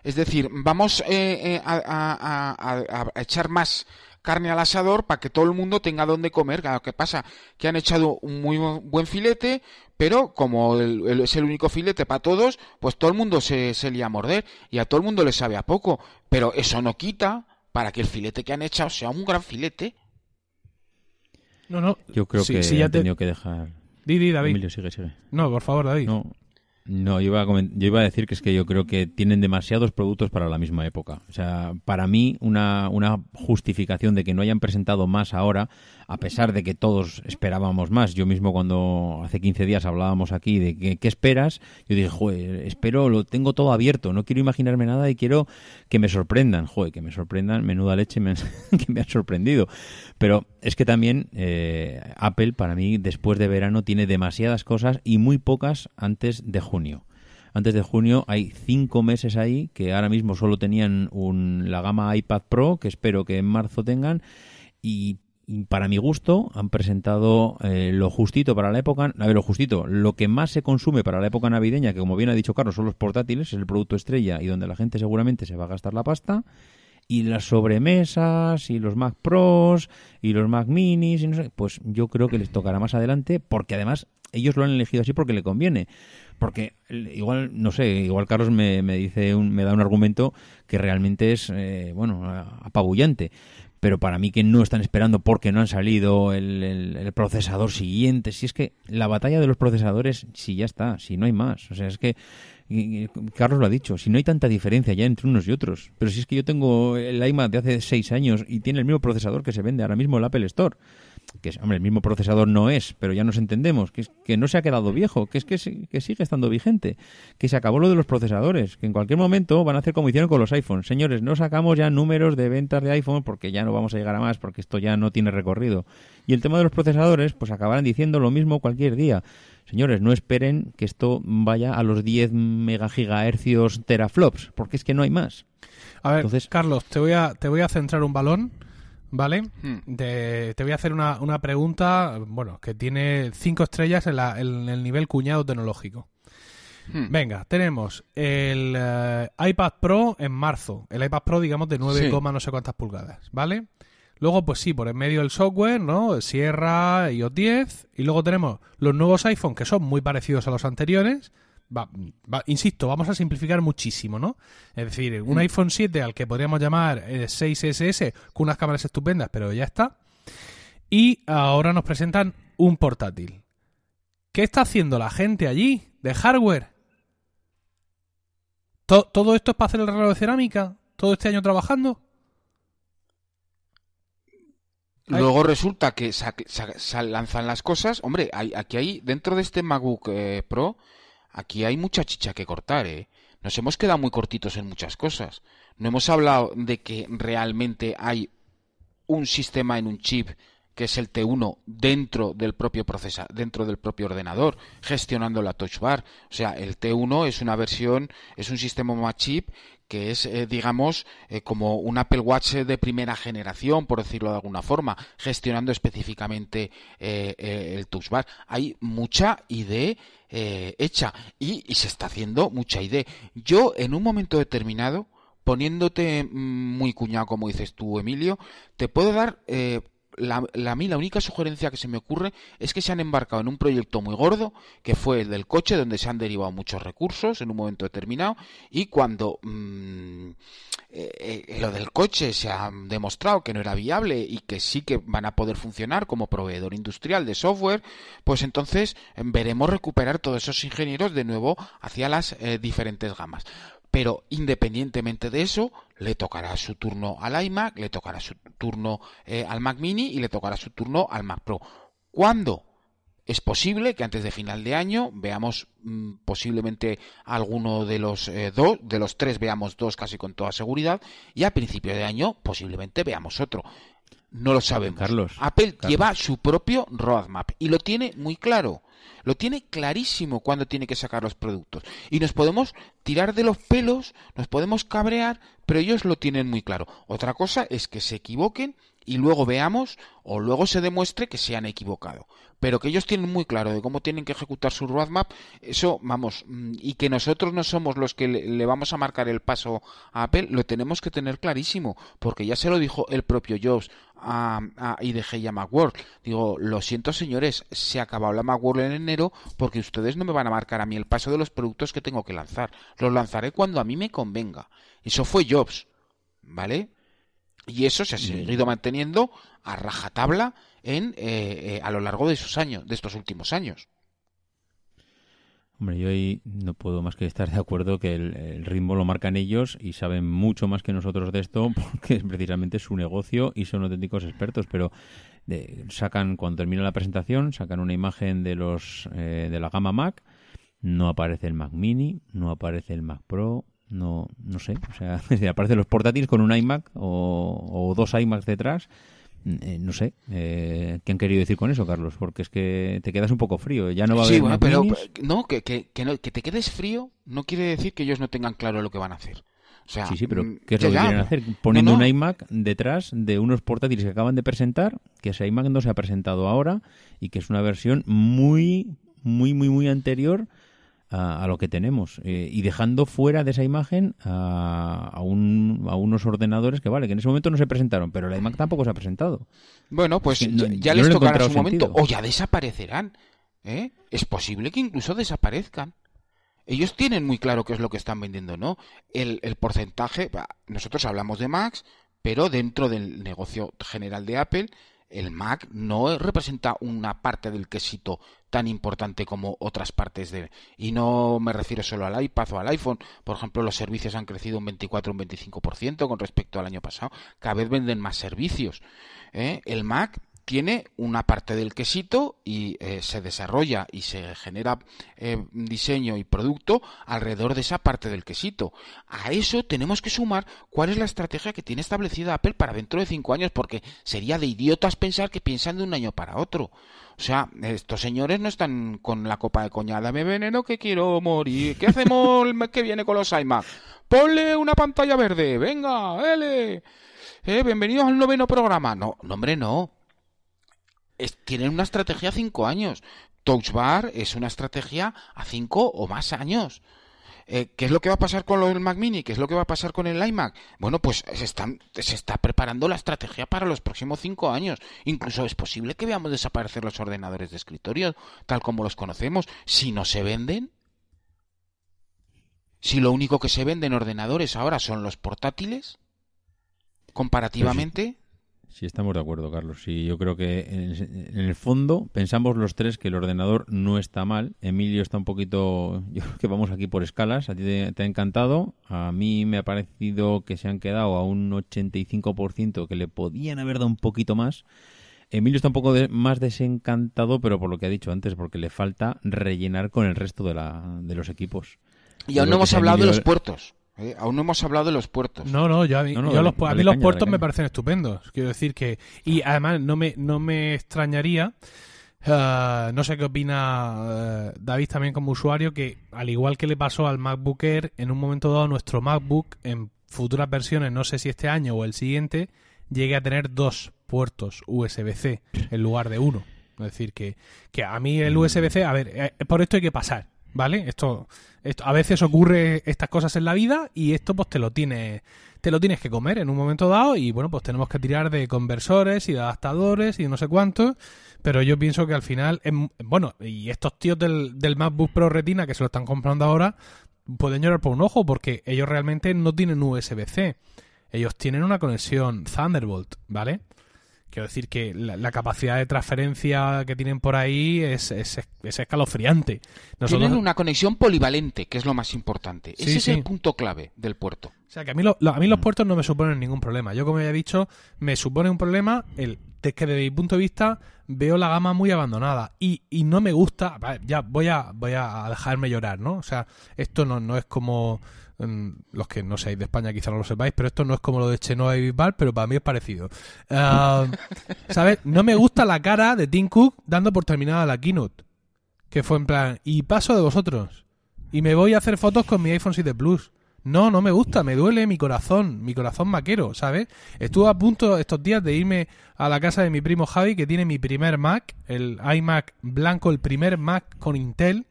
Es decir, vamos eh, eh, a, echar más carne al asador para que todo el mundo tenga donde comer. Claro, ¿qué pasa? Que han echado un muy buen filete, pero como es el único filete para todos, pues todo el mundo se, se lía a morder y a todo el mundo le sabe a poco. Pero eso no quita para que el filete que han echado sea un gran filete. No, no. Yo creo que sí, ya tenido que dejar. Di, David. Emilio, sigue, sigue. No, por favor, David. No, no, yo iba, a yo iba a decir que es que yo creo que tienen demasiados productos para la misma época. O sea, para mí una, una justificación de que no hayan presentado más ahora, a pesar de que todos esperábamos más. Yo mismo cuando hace 15 días hablábamos aquí de qué esperas, yo dije, espero, lo tengo todo abierto, no quiero imaginarme nada y quiero que me sorprendan. Joder, que me sorprendan, menuda leche me, que me han sorprendido. Pero es que también eh, Apple, para mí, después de verano, tiene demasiadas cosas y muy pocas antes de junio antes de junio hay cinco meses ahí que ahora mismo solo tenían un, la gama iPad Pro, que espero que en marzo tengan, y para mi gusto, han presentado eh, lo justito para la época. A ver, lo justito, lo que más se consume para la época navideña, que como bien ha dicho Carlos, son los portátiles, es el producto estrella y donde la gente seguramente se va a gastar la pasta. Y las sobremesas, y los Mac Pros, y los Mac Minis, y no sé, pues yo creo que les tocará más adelante, porque además ellos lo han elegido así porque le conviene porque igual no sé igual Carlos me, me dice un, me da un argumento que realmente es eh, bueno apabullante pero para mí que no están esperando porque no han salido el, el, procesador siguiente. Si es que la batalla de los procesadores si ya está si no hay más. O sea es que Carlos lo ha dicho, si no hay tanta diferencia ya entre unos y otros, pero si es que yo tengo el iMac de hace seis años y tiene el mismo procesador que se vende ahora mismo el Apple Store, que hombre, el mismo procesador no es, pero ya nos entendemos, que, es, que no se ha quedado viejo, que es que, que, sigue estando vigente, que se acabó lo de los procesadores, que en cualquier momento van a hacer como hicieron con los iPhones. Señores, no sacamos ya números de ventas de iPhone porque ya no vamos a llegar a más, porque esto ya no tiene recorrido. Y el tema de los procesadores, pues acabarán diciendo lo mismo cualquier día. Señores, no esperen que esto vaya a los 10 megagigahercios teraflops, porque es que no hay más. A ver, Entonces, Carlos, te voy a, te voy a centrar un balón ¿vale? Hmm. te voy a hacer una, una, pregunta, bueno, que tiene cinco estrellas en, la, en el nivel cuñado tecnológico. Hmm. Venga, tenemos el eh, iPad Pro en marzo. El iPad Pro, digamos, de 9, no sé cuántas pulgadas, ¿vale? Luego, pues sí, por en medio el software, ¿no? Sierra, iOS 10. Y luego tenemos los nuevos iPhone que son muy parecidos a los anteriores, insisto, vamos a simplificar muchísimo, ¿no? Es decir, un mm. iPhone 7 al que podríamos llamar 6SS eh, con unas cámaras estupendas, pero ya está. Y ahora nos presentan un portátil. ¿Qué está haciendo la gente allí de hardware? ¿Todo esto es para hacer el reloj de cerámica? ¿Todo este año trabajando? Luego resulta que se lanzan las cosas. Hombre, aquí hay, dentro de este MacBook eh, Pro, Aquí hay mucha chicha que cortar, ¿eh? Nos hemos quedado muy cortitos en muchas cosas. No hemos hablado de que realmente hay un sistema en un chip que es el T1 dentro del propio procesador, dentro del propio ordenador, gestionando la touch bar. O sea, el T1 es una versión, es un sistema más chip que es, eh, digamos, eh, como un Apple Watch de primera generación, por decirlo de alguna forma, gestionando específicamente eh, el touch bar. Hay mucha idea hecha y, se está haciendo mucha idea. Yo, en un momento determinado, poniéndote mm, muy cuñado, como dices tú, Emilio, te puedo dar la, la, a mí la única sugerencia que se me ocurre es que se han embarcado en un proyecto muy gordo, que fue el del coche, donde se han derivado muchos recursos en un momento determinado, y cuando mm, eh, eh, lo del coche se ha demostrado que no era viable y que sí que van a poder funcionar como proveedor industrial de software, pues entonces veremos recuperar todos esos ingenieros de nuevo hacia las eh, diferentes gamas pero independientemente de eso, le tocará su turno al iMac, le tocará su turno eh, al Mac Mini y le tocará su turno al Mac Pro. ¿Cuándo? Es posible que antes de final de año veamos mm, posiblemente alguno de los eh, dos, de los tres veamos dos casi con toda seguridad, y a principio de año posiblemente veamos otro. No lo sabemos. Carlos, Apple lleva su propio roadmap y lo tiene muy claro. Lo tiene clarísimo cuando tiene que sacar los productos. Y nos podemos tirar de los pelos, nos podemos cabrear, pero ellos lo tienen muy claro. Otra cosa es que se equivoquen y luego veamos o luego se demuestre que se han equivocado. Pero que ellos tienen muy claro de cómo tienen que ejecutar su roadmap, eso, vamos, mm, y que nosotros no somos los que le, vamos a marcar el paso a Apple, lo tenemos que tener clarísimo, porque ya se lo dijo el propio Jobs a, a IDG y a Macworld. Digo, lo siento señores, se ha acabado la Macworld en enero porque ustedes no me van a marcar a mí el paso de los productos que tengo que lanzar. Los lanzaré cuando a mí me convenga. Eso fue Jobs, ¿vale? Y eso se ha seguido manteniendo a rajatabla en, eh, eh, a lo largo de esos años, de estos últimos años. Hombre, yo ahí no puedo más que estar de acuerdo que el, ritmo lo marcan ellos y saben mucho más que nosotros de esto porque es precisamente su negocio y son auténticos expertos. Pero sacan, cuando termina la presentación, sacan una imagen de los eh, de la gama Mac. No aparece el Mac Mini, no aparece el Mac Pro, no, no sé. O sea, aparecen los portátiles con un iMac o, dos iMacs detrás. Eh, no sé eh, qué han querido decir con eso, Carlos, porque es que te quedas un poco frío. Ya no va a haber. Bueno, pero no que, que, que, no, que te quedes frío no quiere decir que ellos no tengan claro lo que van a hacer. O sea, sí, sí, pero mm, ¿qué es lo que quieren hacer? Poniendo un iMac detrás de unos portátiles que acaban de presentar, que ese iMac no se ha presentado ahora y que es una versión muy, muy, muy, muy anterior a, lo que tenemos eh, y dejando fuera de esa imagen a, a, un, a, unos ordenadores que vale, que en ese momento no se presentaron, pero la iMac tampoco se ha presentado. Bueno, pues ya, les tocará su momento o ya desaparecerán. ¿eh? Es posible que incluso desaparezcan. Ellos tienen muy claro qué es lo que están vendiendo, ¿no? El, el porcentaje, nosotros hablamos de Macs, pero dentro del negocio general de Apple, el Mac no representa una parte del quesito tan importante como otras partes de y no me refiero solo al iPad o al iPhone por ejemplo los servicios han crecido un 24 un 25% con respecto al año pasado cada vez venden más servicios ¿eh? el Mac tiene una parte del quesito y eh, se desarrolla y se genera eh, diseño y producto alrededor de esa parte del quesito. A eso tenemos que sumar cuál es la estrategia que tiene establecida Apple para dentro de cinco años, porque sería de idiotas pensar que piensan de un año para otro. O sea, estos señores no están con la copa de coñada, me veneno que quiero morir. ¿Qué hacemos el mes que viene con los iMac? Ponle una pantalla verde, venga, L. Eh, bienvenidos al noveno programa. No, no hombre, no tienen una estrategia a cinco años. Touch Bar es una estrategia a cinco o más años. Eh, ¿Qué es lo que va a pasar con el Mac Mini? ¿Qué es lo que va a pasar con el iMac? Bueno, pues se, están, se está preparando la estrategia para los próximos cinco años. Incluso es posible que veamos desaparecer los ordenadores de escritorio, tal como los conocemos, si no se venden. Si lo único que se venden ordenadores ahora son los portátiles, comparativamente. Sí, estamos de acuerdo, Carlos. Sí, yo creo que en, el fondo pensamos los tres que el ordenador no está mal. Emilio está un poquito. Yo creo que vamos aquí por escalas. A ti te, ha encantado. A mí me ha parecido que se han quedado a un 85% que le podían haber dado un poquito más. Emilio está un poco más desencantado, pero por lo que ha dicho antes, porque le falta rellenar con el resto de, la, de los equipos. Y aún no hemos hablado de los puertos. Eh, aún no hemos hablado de los puertos. No, no, yo, a mí, los, puertos me parecen estupendos. Quiero decir que. Y además, no me, no me extrañaría. Eh, no sé qué opina eh, David también como usuario, que al igual que le pasó al MacBook Air, en un momento dado nuestro MacBook, en futuras versiones, no sé si este año o el siguiente, llegue a tener dos puertos USB-C en lugar de uno. Es decir, que, que a mí el USB-C, a ver, por esto hay que pasar. ¿Vale? Esto, esto, a veces ocurre estas cosas en la vida y esto pues te lo tienes te lo tienes que comer en un momento dado y bueno, pues tenemos que tirar de conversores y de adaptadores y no sé cuántos, pero yo pienso que al final, bueno, y estos tíos del, del MacBook Pro Retina que se lo están comprando ahora, pueden llorar por un ojo porque ellos realmente no tienen USB-C. Ellos tienen una conexión Thunderbolt, ¿vale? Quiero decir que la, capacidad de transferencia que tienen por ahí es, es, escalofriante. Tienen una conexión polivalente, que es lo más importante. Ese es el punto clave del puerto. O sea, que a mí, a mí los mm. puertos no me suponen ningún problema. Yo, como ya he dicho, me supone un problema el de que desde mi punto de vista veo la gama muy abandonada y, y no me gusta, ya voy a, voy a dejarme llorar, ¿no? O sea, esto no, no es como los que no seáis de España quizá no lo sepáis, pero esto no es como lo de Chenoa y Bisbal, pero para mí es parecido. Ah, ¿Sabes? No me gusta la cara de Tim Cook dando por terminada la keynote. Que fue en plan, y paso de vosotros. Y me voy a hacer fotos con mi iPhone 7 Plus. No, no me gusta, me duele mi corazón, mi corazón maquero, ¿sabes? Estuve a punto estos días de irme a la casa de mi primo Javi, que tiene mi primer Mac, el iMac blanco, el primer Mac con Intel,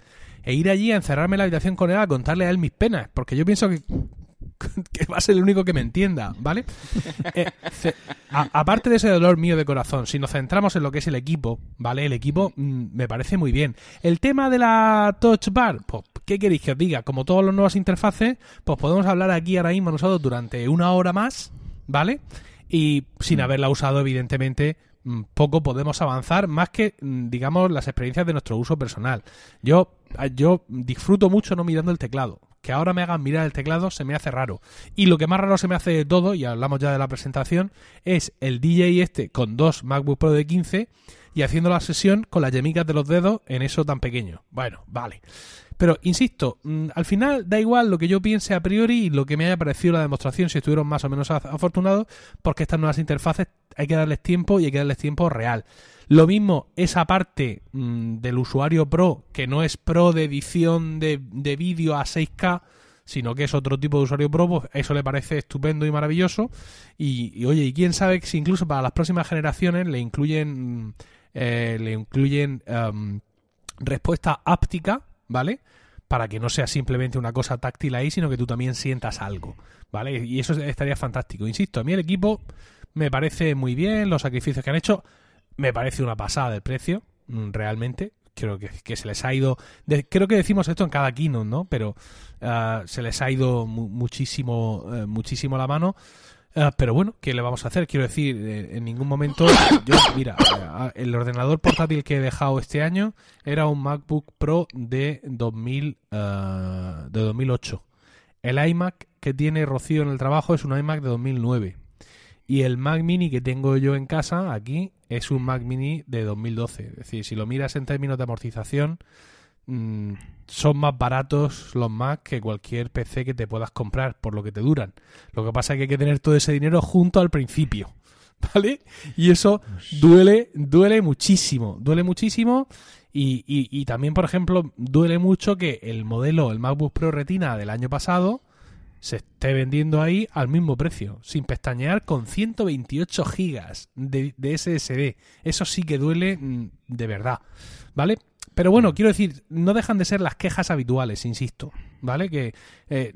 e ir allí a encerrarme en la habitación con él a contarle a él mis penas, porque yo pienso que que va a ser el único que me entienda, ¿vale? Eh, aparte de ese dolor mío de corazón, si nos centramos en lo que es el equipo, ¿vale? El equipo mm, me parece muy bien. El tema de la Touch Bar, pues, ¿qué queréis que os diga? Como todas las nuevas interfaces, pues podemos hablar aquí ahora mismo nosotros durante una hora más, ¿vale? Y sin mm. haberla usado, evidentemente, poco podemos avanzar más que digamos las experiencias de nuestro uso personal. Yo yo disfruto mucho no mirando el teclado que ahora me hagan mirar el teclado se me hace raro. Y lo que más raro se me hace de todo, y hablamos ya de la presentación, es el DJ este con dos MacBook Pro de 15 y haciendo la sesión con las yemicas de los dedos en eso tan pequeño. Bueno, vale. Pero, insisto, mm, al final da igual lo que yo piense a priori y lo que me haya parecido la demostración si estuvieron más o menos afortunados, porque estas nuevas interfaces hay que darles tiempo y hay que darles tiempo real. Lo mismo, esa parte mm, del usuario pro, que no es pro de edición de, vídeo a 6K, sino que es otro tipo de usuario pro, pues eso le parece estupendo y maravilloso. Y, oye, y quién sabe si incluso para las próximas generaciones le incluyen, eh, le incluyen em, respuesta áptica, ¿vale? Para que no sea simplemente una cosa táctil ahí, sino que tú también sientas algo, ¿vale? Y eso estaría fantástico. Insisto, a mí el equipo me parece muy bien, los sacrificios que han hecho me parece una pasada del precio, mm, realmente. Creo que, se les ha ido. creo que decimos esto en cada keynote, ¿no? Pero ah, se les ha ido muchísimo, eh, muchísimo la mano. Ah, pero bueno, ¿qué le vamos a hacer? Quiero decir, eh, en ningún momento. Yo, mira, el ordenador portátil que he dejado este año era un MacBook Pro de, 2000, ah, de 2008. El iMac que tiene Rocío en el trabajo es un iMac de 2009. Y el Mac Mini que tengo yo en casa, aquí, es un Mac Mini de 2012. Es decir, si lo miras en términos de amortización, mm, son más baratos los Mac que cualquier PC que te puedas comprar, por lo que te duran. Lo que pasa es que hay que tener todo ese dinero junto al principio. ¿Vale? Y eso duele, duele muchísimo, duele muchísimo. Y, y, y también, por ejemplo, duele mucho que el modelo, el MacBook Pro Retina del año pasado, se esté vendiendo ahí al mismo precio, sin pestañear, con 128 gigas de, de SSD. Eso sí que duele mm, de verdad, ¿vale? Pero bueno, quiero decir, no dejan de ser las quejas habituales, insisto, ¿vale? Que eh,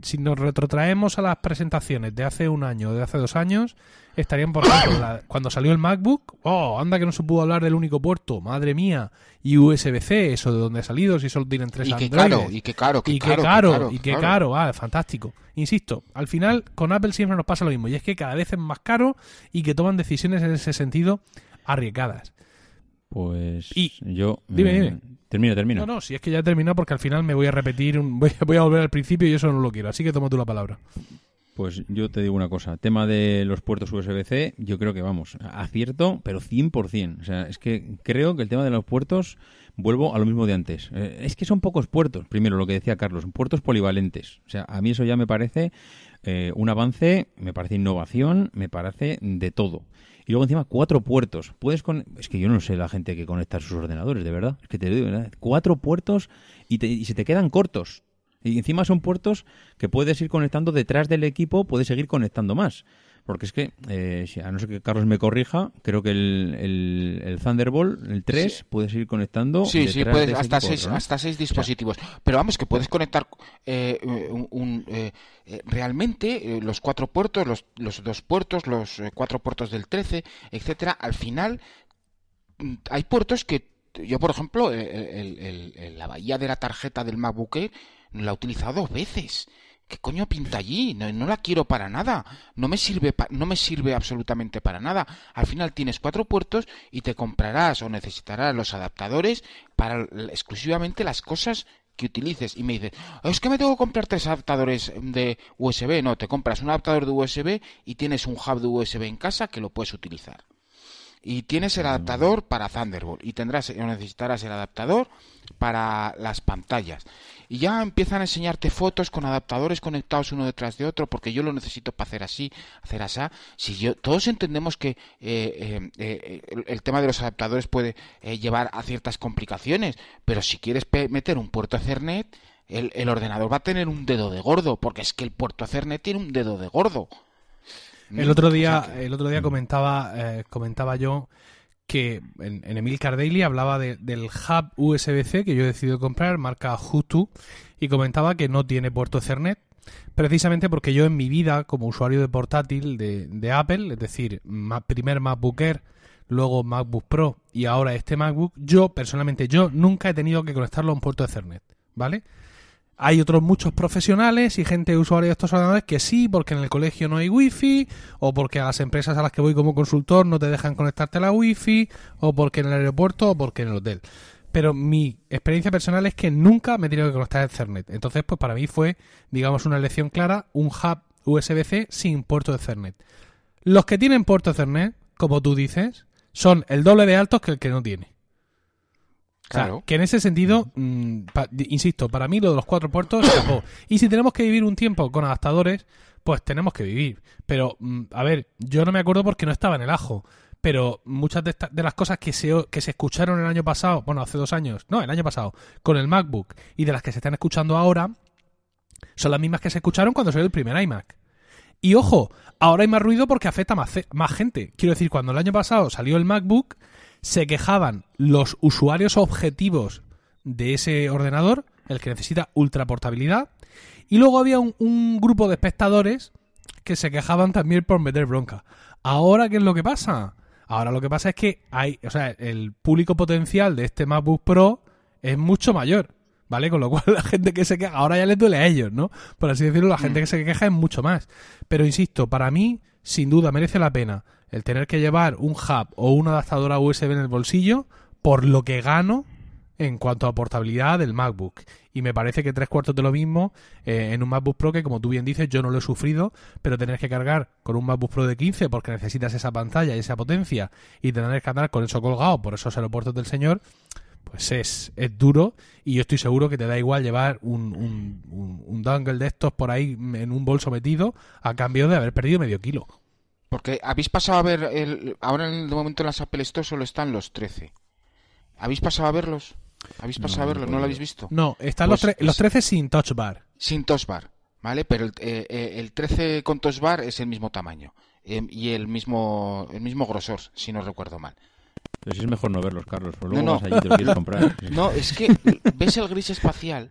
si nos retrotraemos a las presentaciones de hace un año o de hace dos años, estarían, por ejemplo, cuando salió el MacBook, oh, anda que no se pudo hablar del único puerto, madre mía, y USB-C, eso de dónde ha salido, si solo tienen tres y qué caro, y qué caro, qué y qué caro, y qué caro, ah, fantástico. Insisto, al final con Apple siempre nos pasa lo mismo, y es que cada vez es más caro y que toman decisiones en ese sentido arriesgadas. Pues yo... Dime, dime. Mm, termino, termino. No, no, si es que ya he terminado porque al final me voy a repetir, voy, voy a volver al principio y eso no lo quiero, así que toma tú la palabra. Pues yo te digo una cosa, tema de los puertos USB-C, yo creo que vamos, acierto, pero 100%. O sea, es que creo que el tema de los puertos, vuelvo a lo mismo de antes. Eh, es que son pocos puertos, primero lo que decía Carlos, puertos polivalentes. O sea, a mí eso ya me parece eh, un avance, me parece innovación, me parece de todo. Y luego encima cuatro puertos. Puedes con... Es que yo no sé la gente que conecta sus ordenadores, de verdad. Es que te digo, ¿verdad? Cuatro puertos y, y se te quedan cortos. Y encima son puertos que puedes ir conectando detrás del equipo, puedes seguir conectando más. Porque es que, eh, a no ser que Carlos me corrija, creo que el, el, Thunderbolt, el 3, puedes ir conectando. Sí, sí, puedes, hasta, seis, hasta seis dispositivos. Pero vamos, que puedes conectar eh, un, eh, realmente los cuatro puertos, los, los dos puertos, los cuatro puertos del 13, etcétera. Al final, mm, hay puertos que yo, por ejemplo, la bahía de la tarjeta del MacBook Air la he utilizado dos veces. ¿Qué coño pinta allí? No, la quiero para nada. No me sirve no me sirve absolutamente para nada. Al final tienes cuatro puertos y te comprarás o necesitarás los adaptadores para exclusivamente las cosas que utilices y me dices, es que me tengo que comprar tres adaptadores de USB. No, te compras un adaptador de USB y tienes un hub de USB en casa que lo puedes utilizar. Y tienes el adaptador para Thunderbolt y tendrás o necesitarás el adaptador para las pantallas y ya empiezan a enseñarte fotos con adaptadores conectados uno detrás de otro porque yo lo necesito para hacer así, hacer así. Si yo, todos entendemos que eh, eh, eh, el, tema de los adaptadores puede llevar a ciertas complicaciones, pero si quieres meter un puerto Ethernet, el, ordenador va a tener un dedo de gordo, porque es que el puerto Ethernet tiene un dedo de gordo. El otro día, el otro día comentaba, eh, comentaba yo que en, Emil Cardelli hablaba del hub USB-C que yo he decidido comprar, marca Hutu, y comentaba que no tiene puerto Ethernet, precisamente porque yo en mi vida, como usuario de portátil de, Apple, es decir, primer MacBook Air, luego MacBook Pro y ahora este MacBook, yo personalmente, yo nunca he tenido que conectarlo a un puerto Ethernet, ¿vale? Hay otros muchos profesionales y gente usuaria de estos ordenadores que sí, porque en el colegio no hay wifi, o porque a las empresas a las que voy como consultor no te dejan conectarte a la wifi, o porque en el aeropuerto, o porque en el hotel. Pero mi experiencia personal es que nunca me he tenido que conectar a Ethernet. Entonces, pues para mí fue, digamos, una elección clara, un hub USB-C sin puerto de Ethernet. Los que tienen puerto Ethernet, como tú dices, son el doble de altos que el que no tiene. Claro. que en ese sentido, mm, insisto, para mí lo de los cuatro puertos Y si tenemos que vivir un tiempo con adaptadores, pues tenemos que vivir. Pero, mm, a ver, yo no me acuerdo porque no estaba en el ajo. Pero muchas de, de las cosas que se, que se escucharon el año pasado, bueno, hace dos años, no, el año pasado, con el MacBook y de las que se están escuchando ahora, son las mismas que se escucharon cuando salió el primer iMac. Y ojo, ahora hay más ruido porque afecta más, más gente. Quiero decir, cuando el año pasado salió el MacBook, se quejaban los usuarios objetivos de ese ordenador, el que necesita ultraportabilidad, y luego había un, grupo de espectadores que se quejaban también por meter bronca. Ahora, ¿qué es lo que pasa? Ahora lo que pasa es que hay, o sea, el público potencial de este MacBook Pro es mucho mayor, ¿vale? Con lo cual la gente que se queja, ahora ya les duele a ellos, ¿no? Por así decirlo, la gente mm. que se queja es mucho más. Pero insisto, para mí, sin duda, merece la pena el tener que llevar un hub o una adaptadora USB en el bolsillo por lo que gano en cuanto a portabilidad del MacBook. Y me parece que tres cuartos de lo mismo eh, en un MacBook Pro que, como tú bien dices, yo no lo he sufrido, pero tener que cargar con un MacBook Pro de 15 porque necesitas esa pantalla y esa potencia y tener que andar con eso colgado por esos aeropuertos del señor, pues es, es duro y yo estoy seguro que te da igual llevar un, un, un dongle de estos por ahí en un bolso metido a cambio de haber perdido medio kilo. Porque habéis pasado a ver, el, ahora en el momento en las Apple Store solo están los 13. ¿Habéis pasado a verlos? ¿Habéis pasado a verlos? ¿No lo habéis visto? No, están los, pues los 13 sin touch bar. Sin touch bar, ¿vale? Pero el, eh, eh, el 13 con touch bar es el mismo tamaño eh, y el mismo, el mismo grosor, si no recuerdo mal. Pero si es mejor no verlos, Carlos, pero luego no, allí te lo quieres comprar. No, es que ves el gris espacial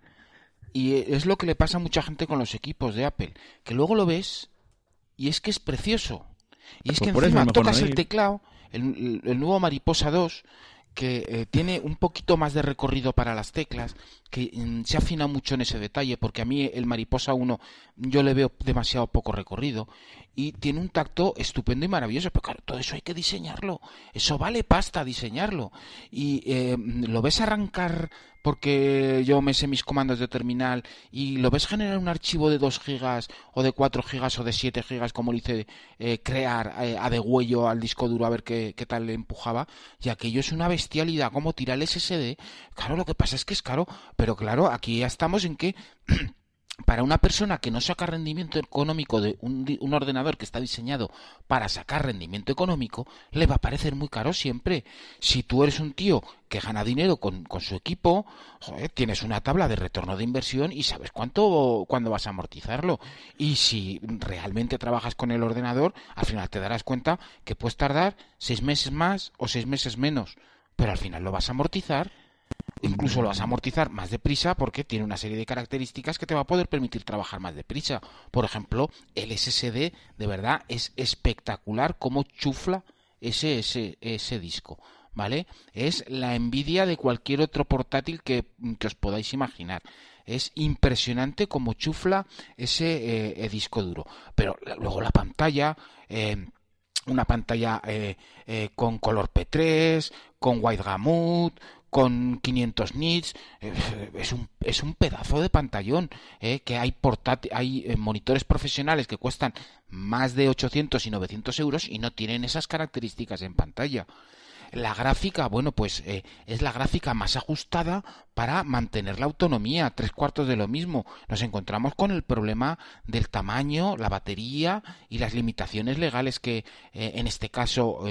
y es lo que le pasa a mucha gente con los equipos de Apple, que luego lo ves y es que es precioso. Y es pues que encima tocas el teclado, el, nuevo Mariposa 2, que eh, tiene un poquito más de recorrido para las teclas, que mm, se afina mucho en ese detalle, porque a mí el Mariposa 1 yo le veo demasiado poco recorrido, y tiene un tacto estupendo y maravilloso, pero claro, todo eso hay que diseñarlo, eso vale pasta diseñarlo, y eh, lo ves arrancar porque yo me sé mis comandos de terminal y lo ves generar un archivo de 2 gigas o de 4 gigas o de 7 gigas como lo hice eh, crear eh, a de huello al disco duro a ver qué, qué tal le empujaba y aquello es una bestialidad como tirar el SSD claro lo que pasa es que es caro pero claro aquí ya estamos en que para una persona que no saca rendimiento económico de un, ordenador que está diseñado para sacar rendimiento económico, le va a parecer muy caro siempre. Si tú eres un tío que gana dinero con, su equipo, tienes una tabla de retorno de inversión y sabes cuánto cuándo vas a amortizarlo. Y si realmente trabajas con el ordenador, al final te darás cuenta que puedes tardar seis meses más o seis meses menos, pero al final lo vas a amortizar Incluso lo vas a amortizar más deprisa porque tiene una serie de características que te va a poder permitir trabajar más deprisa. Por ejemplo, el SSD de verdad es espectacular cómo chufla ese, ese, ese disco. ¿Vale? Es la envidia de cualquier otro portátil que, os podáis imaginar. Es impresionante cómo chufla ese eh, disco duro. Pero luego la pantalla, eh, una pantalla eh, con color P3, con white gamut, con 500 nits, eh, es un, es un pedazo de pantallón, eh, que hay, hay eh, monitores profesionales que cuestan más de 800 y 900 euros y no tienen esas características en pantalla. La gráfica, bueno, pues es la gráfica más ajustada para mantener la autonomía, tres cuartos de lo mismo. Nos encontramos con el problema del tamaño, la batería y las limitaciones legales que en este caso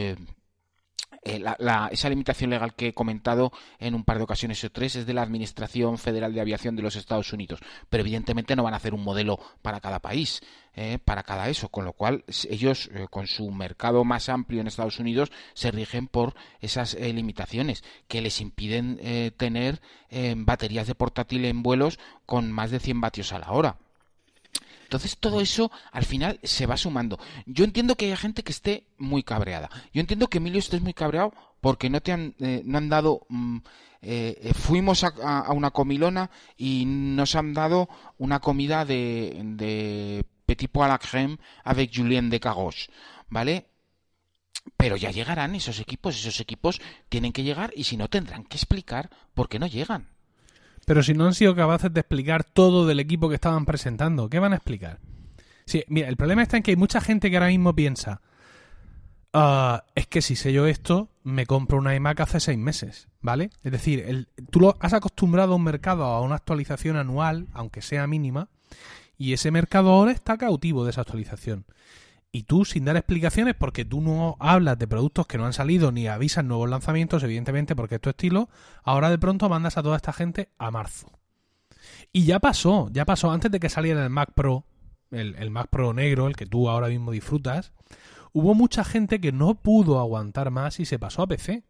eh, esa limitación legal que he comentado en un par de ocasiones o tres es de la Administración Federal de Aviación de los Estados Unidos, pero evidentemente no van a hacer un modelo para cada país, eh, para cada eso, con lo cual ellos eh, con su mercado más amplio en Estados Unidos se rigen por esas limitaciones que les impiden tener baterías de portátil en vuelos con más de 100 vatios a la hora. Entonces todo eso al final se va sumando. Yo entiendo que haya gente que esté muy cabreada. Yo entiendo que Emilio estés muy cabreado porque no te han, eh, no han dado... Mm, eh, eh, fuimos a, una comilona y nos han dado una comida de, de petit pois à la crème avec Julien de Carros, ¿vale? Pero ya llegarán esos equipos, esos equipos tienen que llegar y si no tendrán que explicar por qué no llegan. Pero si no han sido capaces de explicar todo del equipo que estaban presentando, ¿qué van a explicar? Sí, mira, el problema está en que hay mucha gente que ahora mismo piensa, ah, es que si sé yo esto, me compro una iMac hace seis meses, ¿vale? Es decir, el, tú lo has acostumbrado a un mercado a una actualización anual, aunque sea mínima, y ese mercado ahora está cautivo de esa actualización y tú sin dar explicaciones porque tú no hablas de productos que no han salido ni avisas nuevos lanzamientos, evidentemente porque es tu estilo, ahora de pronto mandas a toda esta gente a marzo. Y ya pasó, ya pasó antes de que saliera el Mac Pro, el, el Mac Pro negro, el que tú ahora mismo disfrutas, hubo mucha gente que no pudo aguantar más y se pasó a PC.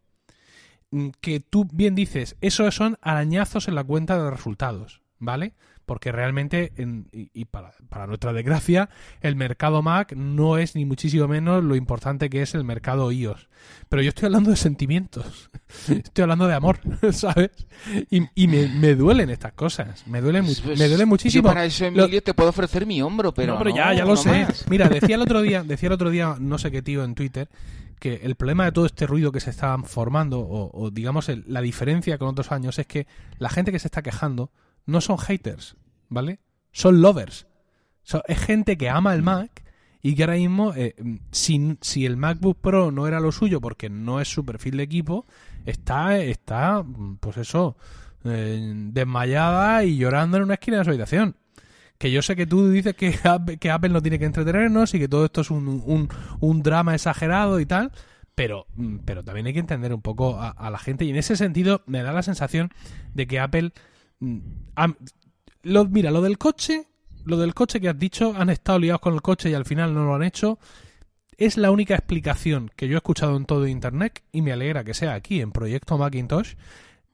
Mm, que tú bien dices, esos son arañazos en la cuenta de resultados, ¿vale? Porque realmente, y, para, nuestra desgracia, el mercado Mac no es ni muchísimo menos lo importante que es el mercado iOS. Pero yo estoy hablando de sentimientos, estoy hablando de amor, ¿sabes? Y, me, duelen estas cosas, me duelen, pues, me duele muchísimo. Yo para eso, Emilio, te puedo ofrecer mi hombro, pero. No, pero ya, ya lo sé. Mira, decía el otro día, decía el otro día, no sé qué tío en Twitter, que el problema de todo este ruido que se está formando, o, digamos la diferencia con otros años, es que la gente que se está quejando no son haters, ¿vale? Son lovers. es gente que ama el Mac y que ahora mismo, eh, si, si, el MacBook Pro no era lo suyo porque no es su perfil de equipo, está, está pues eso, eh, desmayada y llorando en una esquina de su habitación. Que yo sé que tú dices que, que Apple no tiene que entretenernos y que todo esto es un, un drama exagerado y tal, pero, pero también hay que entender un poco a, la gente y en ese sentido me da la sensación de que Apple mm, mira, lo del coche, lo del coche que has dicho, han estado liados con el coche y al final no lo han hecho. Es la única explicación que yo he escuchado en todo Internet y me alegra que sea aquí en Proyecto Macintosh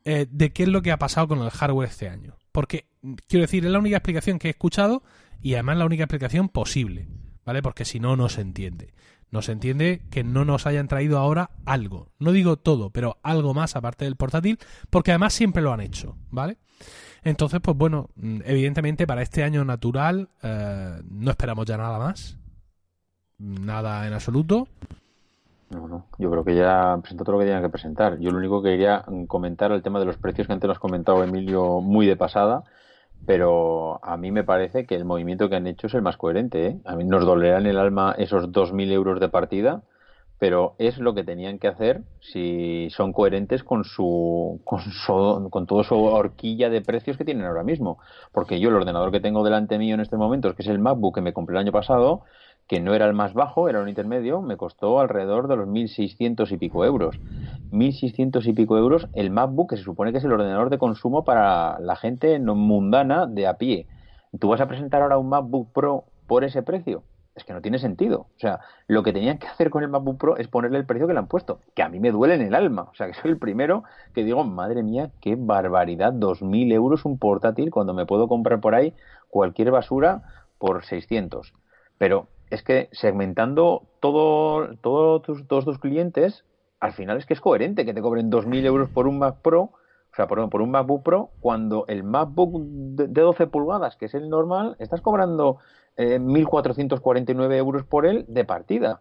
eh, de qué es lo que ha pasado con el hardware este año. Porque, quiero decir, es la única explicación que he escuchado y además la única explicación posible, ¿vale? Porque si no, no se entiende. No se entiende que no nos hayan traído ahora algo. No digo todo, pero algo más aparte del portátil, porque además siempre lo han hecho, ¿vale? Entonces, pues bueno, mm, evidentemente para este año natural eh, no esperamos ya nada más. Nada en absoluto. No, no. Yo creo que ya presentó todo lo que tenían que presentar. Yo lo único que quería comentar el tema de los precios que antes nos comentado Emilio muy de pasada, pero a mí me parece que el movimiento que han hecho es el más coherente. ¿eh? A mí nos dolerá en el alma esos 2.000 euros de partida, pero es lo que tenían que hacer si son coherentes con su, con con toda su horquilla de precios que tienen ahora mismo. Porque yo el ordenador que tengo delante mío en este momento, que es el MacBook que me compré el año pasado, que no era el más bajo, era un intermedio, me costó alrededor de los 1.600 y pico euros. 1.600 y pico euros el MacBook, que se supone que es el ordenador de consumo para la gente no mundana de a pie. ¿Tú vas a presentar ahora un MacBook Pro por ese precio? es que no tiene sentido. O sea, lo que tenían que hacer con el MacBook Pro es ponerle el precio que le han puesto, que a mí me duele en el alma. O sea, que soy el primero que digo, madre mía, qué barbaridad, 2.000 euros un portátil cuando me puedo comprar por ahí cualquier basura por 600. Pero es que segmentando todo, todo tus, todos tus clientes, al final es que es coherente que te cobren 2.000 euros por un Mac Pro, o sea, por, por un MacBook Pro, cuando el MacBook de 12 pulgadas, que es el normal, estás cobrando eh, 1.449 euros por él de partida.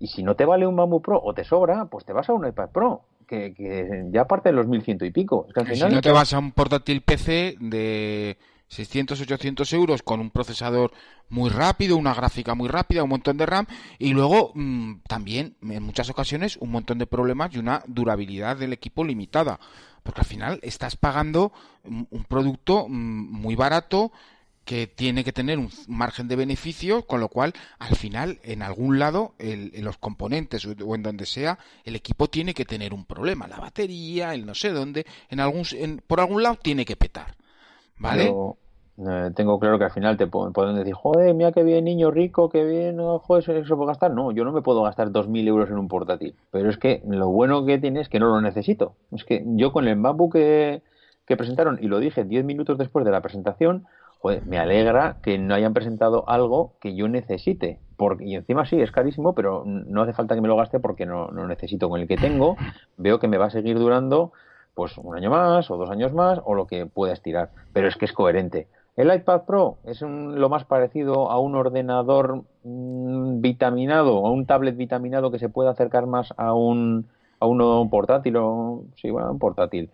Y si no te vale un MacBook Pro o te sobra, pues te vas a un iPad Pro, que, ya parte de los 1.100 y pico. si no te vas a un portátil PC de 600, 800 euros con un procesador muy rápido, una gráfica muy rápida, un montón de RAM y luego mm, también en muchas ocasiones un montón de problemas y una durabilidad del equipo limitada. Porque al final estás pagando un producto mm, muy barato que tiene que tener un margen de beneficio, con lo cual al final en algún lado, en los componentes o en donde sea, el equipo tiene que tener un problema, la batería, el no sé dónde, en algún, por algún lado tiene que petar, ¿vale? Eh, tengo claro que al final te pueden decir, joder, mira qué bien, niño rico, qué bien, joder, eso puedo gastar. No, yo no me puedo gastar 2.000 euros en un portátil. Pero es que lo bueno que tiene es que no lo necesito. Es que yo con el MacBook que, presentaron, y lo dije 10 minutos después de la presentación, me alegra que no hayan presentado algo que yo necesite. Porque, y encima sí, es carísimo, pero no hace falta que me lo gaste porque no, no necesito. Con el que tengo, veo que me va a seguir durando pues un año más o dos años más o lo que pueda estirar. Pero es que es coherente. El iPad Pro es lo más parecido a un ordenador mm, vitaminado, a un tablet vitaminado que se puede acercar más a un, a uno portátil o sí, bueno, un portátil.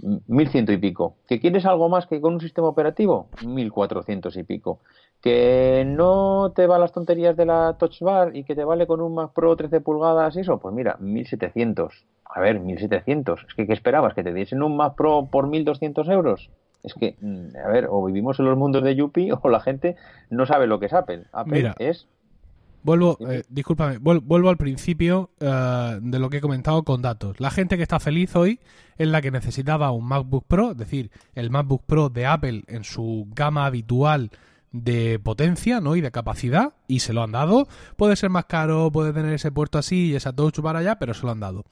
1100 y pico. ¿Que quieres algo más que con un sistema operativo? 1400 y pico. ¿Que no te van las tonterías de la Touch Bar y que te vale con un Mac Pro 13 pulgadas y eso? Pues mira, 1700. A ver, 1700. Es que ¿qué esperabas? ¿Que te diesen un Mac Pro por 1200 euros? Es que, mm, a ver, o vivimos en los mundos de Yuppie o la gente no sabe lo que es Apple. Apple es Vuelvo, eh, discúlpame, vuelvo al principio eh, de lo que he comentado con datos. La gente que está feliz hoy es la que necesitaba un MacBook Pro, es decir, el MacBook Pro de Apple en su gama habitual de potencia ¿no? y de capacidad y se lo han dado. Puede ser más caro, puede tener ese puerto así y esa touch para allá, pero se lo han dado.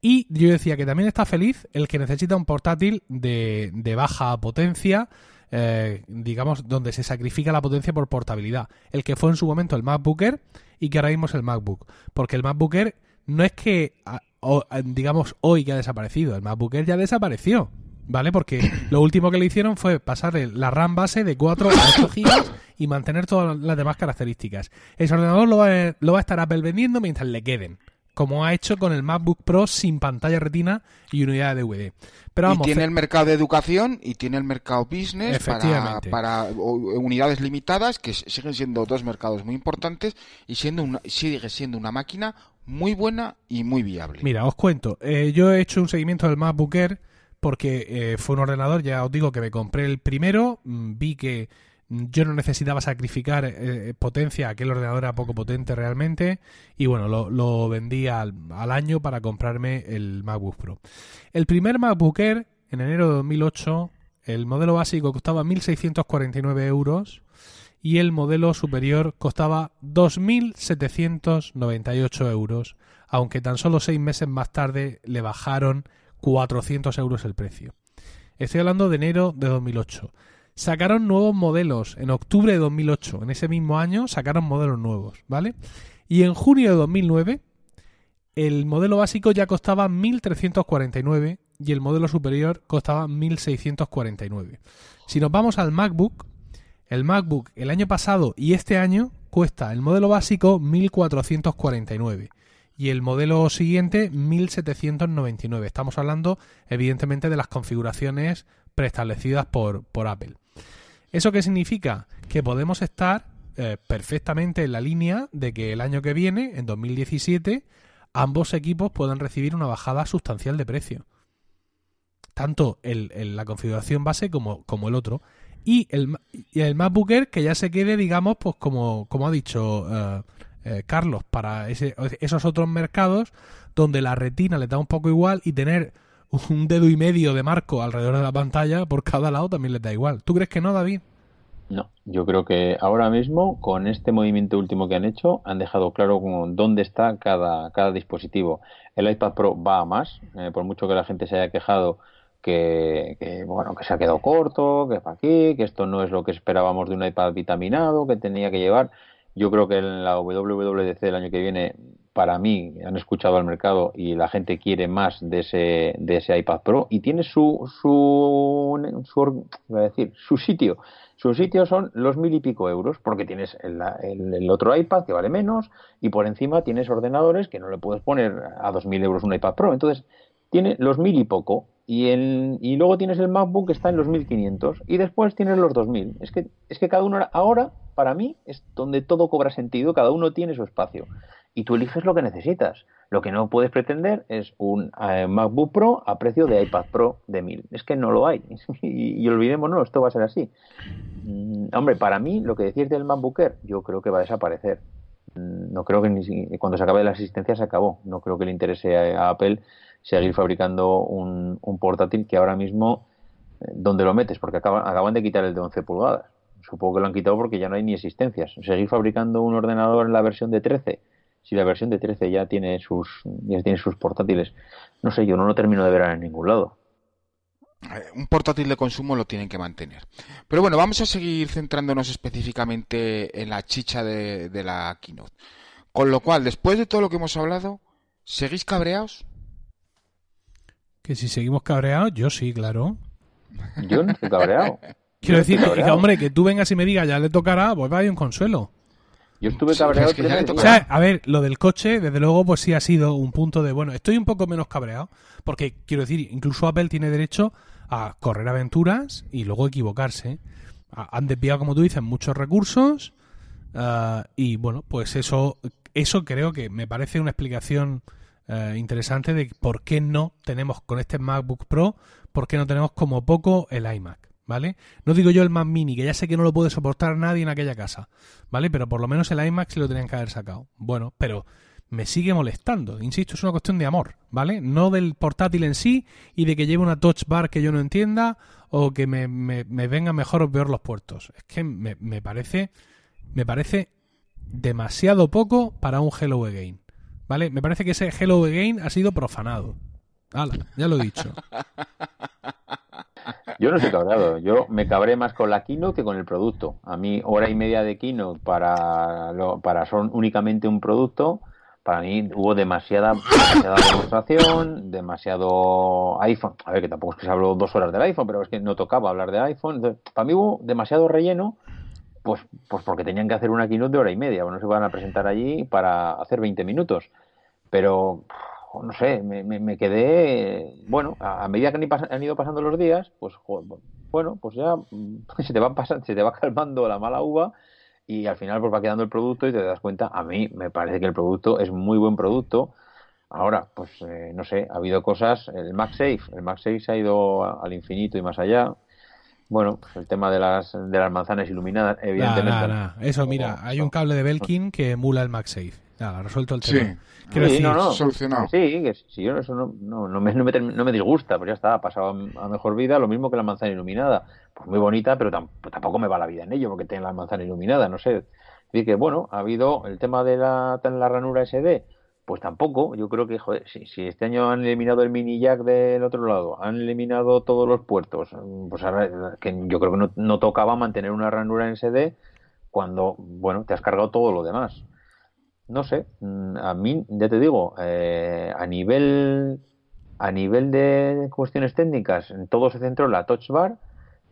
Y yo decía que también está feliz el que necesita un portátil de, de baja potencia eh, digamos, donde se sacrifica la potencia por portabilidad. El que fue en su momento el MacBook Air y que ahora mismo es el MacBook. Porque el MacBook Air no es que, digamos, hoy que ha desaparecido. El MacBook Air ya desapareció. ¿Vale? Porque lo último que le hicieron fue pasarle la RAM base de 4 a 8 GB y mantener todas las demás características. Ese ordenador lo va, lo va a estar Apple vendiendo mientras le queden como ha hecho con el MacBook Pro sin pantalla retina y unidad de DVD. Pero vamos, y tiene el mercado de educación y tiene el mercado business para, para, unidades limitadas, que siguen siendo dos mercados muy importantes y siendo una, sigue siendo una máquina muy buena y muy viable. Mira, os cuento. Eh, yo he hecho un seguimiento del MacBook Air porque eh, fue un ordenador, ya os digo que me compré el primero, mm, vi que yo no necesitaba sacrificar eh, eh, potencia, aquel ordenador era poco potente realmente y bueno, lo, vendí al, año para comprarme el MacBook Pro. El primer MacBook Air, en enero de 2008, el modelo básico costaba 1.649 euros y el modelo superior costaba 2.798 euros, aunque tan solo seis meses más tarde le bajaron 400 euros el precio. Estoy hablando de enero de 2008 sacaron nuevos modelos en octubre de 2008. En ese mismo año sacaron modelos nuevos, ¿vale? Y en junio de 2009 el modelo básico ya costaba 1.349 y el modelo superior costaba 1.649. Si nos vamos al MacBook, el MacBook el año pasado y este año cuesta el modelo básico 1.449 y el modelo siguiente 1.799. Estamos hablando evidentemente de las configuraciones preestablecidas por, por Apple. ¿Eso qué significa? Que podemos estar eh, perfectamente en la línea de que el año que viene, en 2017, ambos equipos puedan recibir una bajada sustancial de precio. Tanto el, la configuración base como, como el otro. Y el, y el MacBook que ya se quede, digamos, pues como, como ha dicho eh, eh, Carlos, para esos otros mercados donde la retina le da un poco igual y tener un dedo y medio de marco alrededor de la pantalla por cada lado también les da igual. ¿Tú crees que no, David? No, yo creo que ahora mismo con este movimiento último que han hecho han dejado claro dónde está cada, cada dispositivo. El iPad Pro va a más, eh, por mucho que la gente se haya quejado que, que, bueno que se ha quedado corto, que para aquí, que esto no es lo que esperábamos de un iPad vitaminado, que tenía que llevar. Yo creo que en la WWDC del año que viene para mí han escuchado al mercado y la gente quiere más de ese, de ese iPad Pro y tiene su, su, su, decir, su sitio. Su sitio son los mil y pico euros porque tienes el, el, otro iPad que vale menos y por encima tienes ordenadores que no le puedes poner a dos mil euros un iPad Pro. Entonces tiene los mil y poco y, el, y luego tienes el MacBook que está en los 1500 y después tienes los 2000. Es que, es que cada uno ahora, para mí, es donde todo cobra sentido, cada uno tiene su espacio y tú eliges lo que necesitas. Lo que no puedes pretender es un eh, MacBook Pro a precio de iPad Pro de 1000. Es que no lo hay. y, olvidemos, no, esto va a ser así. Mm, hombre, para mí, lo que decís del MacBook Air, yo creo que va a desaparecer. Mm, no creo que ni, cuando se acabe la asistencia se acabó. No creo que le interese a, Apple seguir fabricando un, portátil que ahora mismo, eh, ¿dónde lo metes? Porque acaban, de quitar el de 11 pulgadas. Supongo que lo han quitado porque ya no hay ni existencias. Seguir fabricando un ordenador en la versión de 13 si la versión de 13 ya tiene sus ya tiene sus portátiles. No sé, yo no lo termino de ver en ningún lado. Un portátil de consumo lo tienen que mantener. Pero bueno, vamos a seguir centrándonos específicamente en la chicha de, la keynote. Con lo cual, después de todo lo que hemos hablado, ¿seguís cabreados? Que si seguimos cabreados, yo sí, claro. Yo no estoy cabreado. Quiero decir que, hombre, que tú vengas y me digas, ya le tocará, pues vaya un consuelo. Yo estuve cabreado. o sea, a ver, lo del coche, desde luego, pues sí ha sido un punto de, bueno, estoy un poco menos cabreado, porque quiero decir, incluso Apple tiene derecho a correr aventuras y luego equivocarse. Han desviado, como tú dices, muchos recursos ah, y bueno, pues eso, eso creo que me parece una explicación eh, interesante de por qué no tenemos con este MacBook Pro, por qué no tenemos como poco el iMac. ¿vale? No digo yo el Mac Mini, que ya sé que no lo puede soportar nadie en aquella casa, ¿vale? Pero por lo menos el iMac se lo tenían que haber sacado. Bueno, pero me sigue molestando. Insisto, es una cuestión de amor, ¿vale? No del portátil en sí y de que lleve una touch bar que yo no entienda o que me, me, vengan mejor o peor los puertos. Es que me, me, parece me parece demasiado poco para un Hello Again, ¿vale? Me parece que ese Hello Again ha sido profanado. Ya lo he dicho. Yo no estoy cabreado. Yo me cabré más con la keynote que con el producto. A mí, hora y media de keynote para, para son únicamente un producto, para mí hubo demasiada, demasiada demostración, demasiado iPhone. A ver, que tampoco es que se habló dos horas del iPhone, pero es que no tocaba hablar de iPhone. para mí hubo demasiado relleno, pues, pues porque tenían que hacer una keynote de hora y media. no se van a presentar allí para hacer 20 minutos. Pero no sé, me, me, quedé, bueno, a, medida que han ido pasando los días, pues bueno, pues ya se te va pasando, se te va calmando la mala uva y al final pues va quedando el producto y te das cuenta, a mí me parece que el producto es muy buen producto. Ahora, pues eh, no sé, ha habido cosas, el MagSafe, el MagSafe se ha ido al infinito y más allá. Bueno, pues el tema de las, de las manzanas iluminadas, evidentemente. Eso, mira, hay un cable de Belkin que emula el MagSafe. ha resuelto el tema. Sí. sí, no, no, solucionado. Sí, que sí, eso no, no, no, me, no, me, disgusta, pues ya está, ha pasado a mejor vida, lo mismo que la manzana iluminada. Pues muy bonita, pero tampoco me va la vida en ello porque tiene la manzana iluminada, no sé. Así que bueno, ha habido el tema de la, la ranura SD, pues tampoco. Yo creo que, si, este año han eliminado el mini jack del otro lado, han eliminado todos los puertos, pues ahora que yo creo que no, no tocaba mantener una ranura en SD cuando, bueno, te has cargado todo lo demás no sé, mm, a mí, ya te digo, eh, a nivel a nivel de cuestiones técnicas, todo se centró en la touch bar.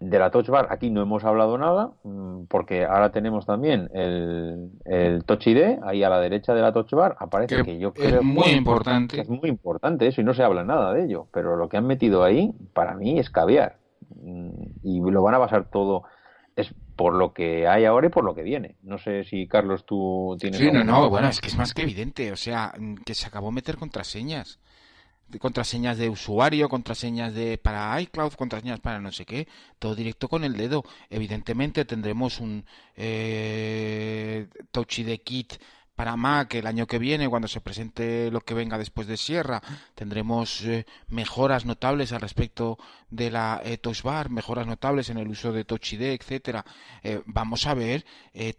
De la touch bar aquí no hemos hablado nada, mm, porque ahora tenemos también el, el touch ID, ahí a la derecha de la touch bar aparece que, yo creo es muy importante. es muy importante eso y no se habla nada de ello, pero lo que han metido ahí para mí es caviar mm, y lo van a basar todo es por lo que hay ahora y por lo que viene. No sé si, Carlos, tú tienes... Sí, no, no, bueno, es que es más que evidente. O sea, que se acabó meter contraseñas. Contraseñas de usuario, contraseñas de para iCloud, contraseñas para no sé qué, todo directo con el dedo. Evidentemente tendremos un eh, Touch ID Kit para Mac el año que viene, cuando se presente lo que venga después de Sierra, tendremos eh, mejoras notables al respecto de la eh, Touch Bar, mejoras notables en el uso de Touch ID, etcétera. Eh, vamos a ver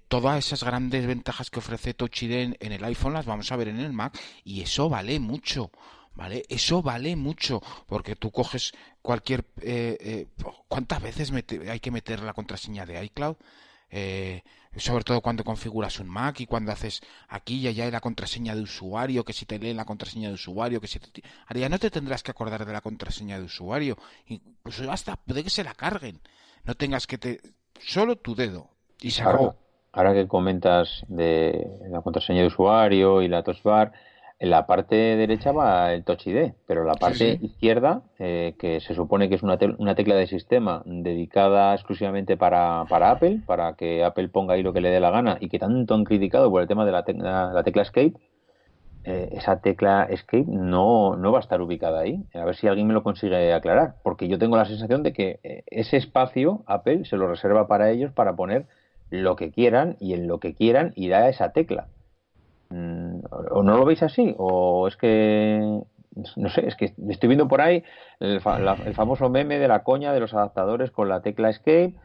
todas esas grandes ventajas que ofrece Touch ID en, el iPhone, las vamos a ver en el Mac y eso vale mucho. ¿Vale? Eso vale mucho, porque tú coges cualquier... ¿Cuántas veces hay que meter la contraseña de iCloud? Eh, sobre todo cuando configuras un Mac y cuando haces aquí y allá la contraseña de usuario, que si te leen la contraseña de usuario, que si te... Ahora ya no te tendrás que acordar de la contraseña de usuario, incluso hasta puede que se la carguen, no tengas que te... solo tu dedo y se acabó. Ahora que comentas de la contraseña de usuario y la touch bar, en la parte derecha va el Touch ID, pero la parte izquierda, eh, que se supone que es una, una, tecla de sistema dedicada exclusivamente para, para, Apple, para que Apple ponga ahí lo que le dé la gana y que tanto han criticado por el tema de la, la tecla Escape, eh, esa tecla Escape no, no va a estar ubicada ahí. A ver si alguien me lo consigue aclarar, porque yo tengo la sensación de que eh, ese espacio Apple se lo reserva para ellos para poner lo que quieran y en lo que quieran irá esa tecla. Mm, ¿O no lo veis así? ¿O es que no sé, es que estoy viendo por ahí el, famoso meme de la coña de los adaptadores con la tecla Escape,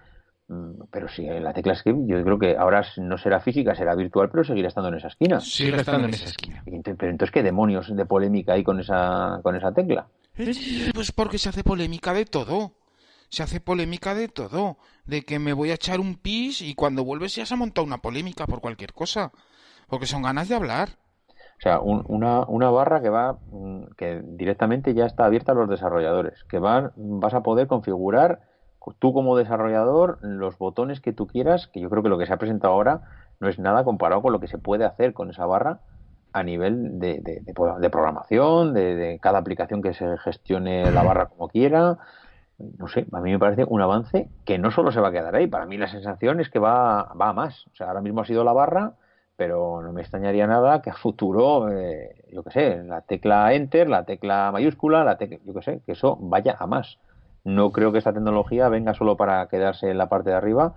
mm, pero sí, la tecla Escape yo creo que ahora no será física, será virtual, pero seguirá estando en esa esquina. Sigue estando en esa esquina. Pero entonces, ¿qué demonios de polémica hay con esa, con esa tecla? Pues porque se hace polémica de todo. Se hace polémica de todo. De que me voy a echar un pis y cuando vuelves ya se ha montado una polémica por cualquier cosa. Porque son ganas de hablar. O sea, una, una, barra que va, mm, que directamente ya está abierta a los desarrolladores, que van, vas a poder configurar tú como desarrollador los botones que tú quieras, que yo creo que lo que se ha presentado ahora no es nada comparado con lo que se puede hacer con esa barra a nivel de, de, programación, de, cada aplicación que se gestione la barra como quiera. No sé, a mí me parece un avance que no solo se va a quedar ahí, para mí la sensación es que va, va a más. O sea, ahora mismo ha sido la barra, pero no me extrañaría nada que a futuro, eh, yo qué sé, la tecla Enter, la tecla mayúscula, la tecla, yo qué sé, que eso vaya a más. No creo que esta tecnología venga solo para quedarse en la parte de arriba.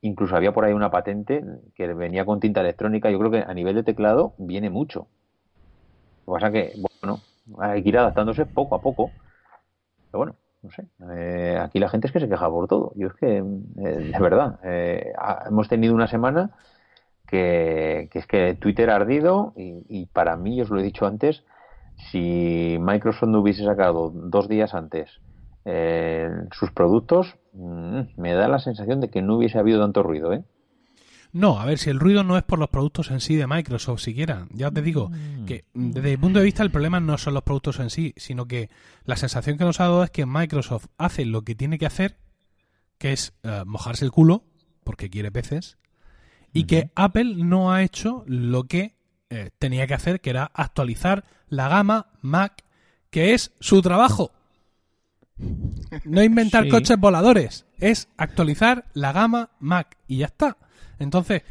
Incluso había por ahí una patente que venía con tinta electrónica. Yo creo que a nivel de teclado viene mucho. Lo que pasa que, bueno, hay que ir adaptándose poco a poco. Pero bueno, no sé. Eh, aquí la gente es que se queja por todo. Yo es que, eh, de verdad, hemos tenido una semana que, es que Twitter ha ardido y, para mí, os lo he dicho antes, si Microsoft no hubiese sacado dos días antes eh, sus productos, mm, me da la sensación de que no hubiese habido tanto ruido, ¿eh? No, a ver, si el ruido no es por los productos en sí de Microsoft siquiera. Ya te digo mm. que desde mi punto de vista el problema no son los productos en sí, sino que la sensación que nos ha dado es que Microsoft hace lo que tiene que hacer, que es eh, mojarse el culo, porque quiere peces, y que Apple no ha hecho lo que eh, tenía que hacer, que era actualizar la gama Mac, que es su trabajo. No inventar coches voladores, es actualizar la gama Mac y ya está. Entonces,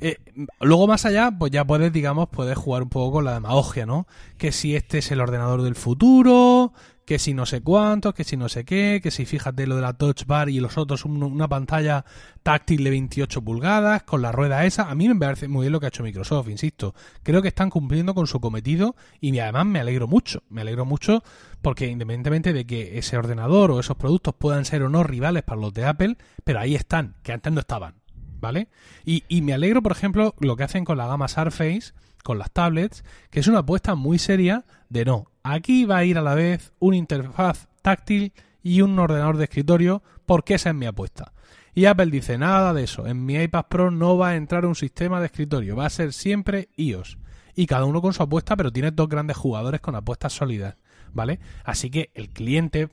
eh, luego más allá, pues ya puedes, digamos, puedes jugar un poco con la demagogia, ¿no? Que si este es el ordenador del futuro, que si no sé cuántos, que si no sé qué, que si fíjate lo de la Touch Bar y los otros una pantalla táctil de 28 pulgadas con la rueda esa. A mí me parece muy bien lo que ha hecho Microsoft, insisto. Creo que están cumpliendo con su cometido y además me alegro mucho. Me alegro mucho porque independientemente de que ese ordenador o esos productos puedan ser o no rivales para los de Apple, pero ahí están, que antes no estaban. ¿Vale? Y, y me alegro, por ejemplo, lo que hacen con la gama Surface, con las tablets, que es una apuesta muy seria de no, Aquí va a ir a la vez una interfaz táctil y un ordenador de escritorio porque esa es mi apuesta. Y Apple dice, nada de eso, en mi iPad Pro no va a entrar un sistema de escritorio, va a ser siempre iOS. Y cada uno con su apuesta, pero tiene dos grandes jugadores con apuestas sólidas, ¿vale? Así que el cliente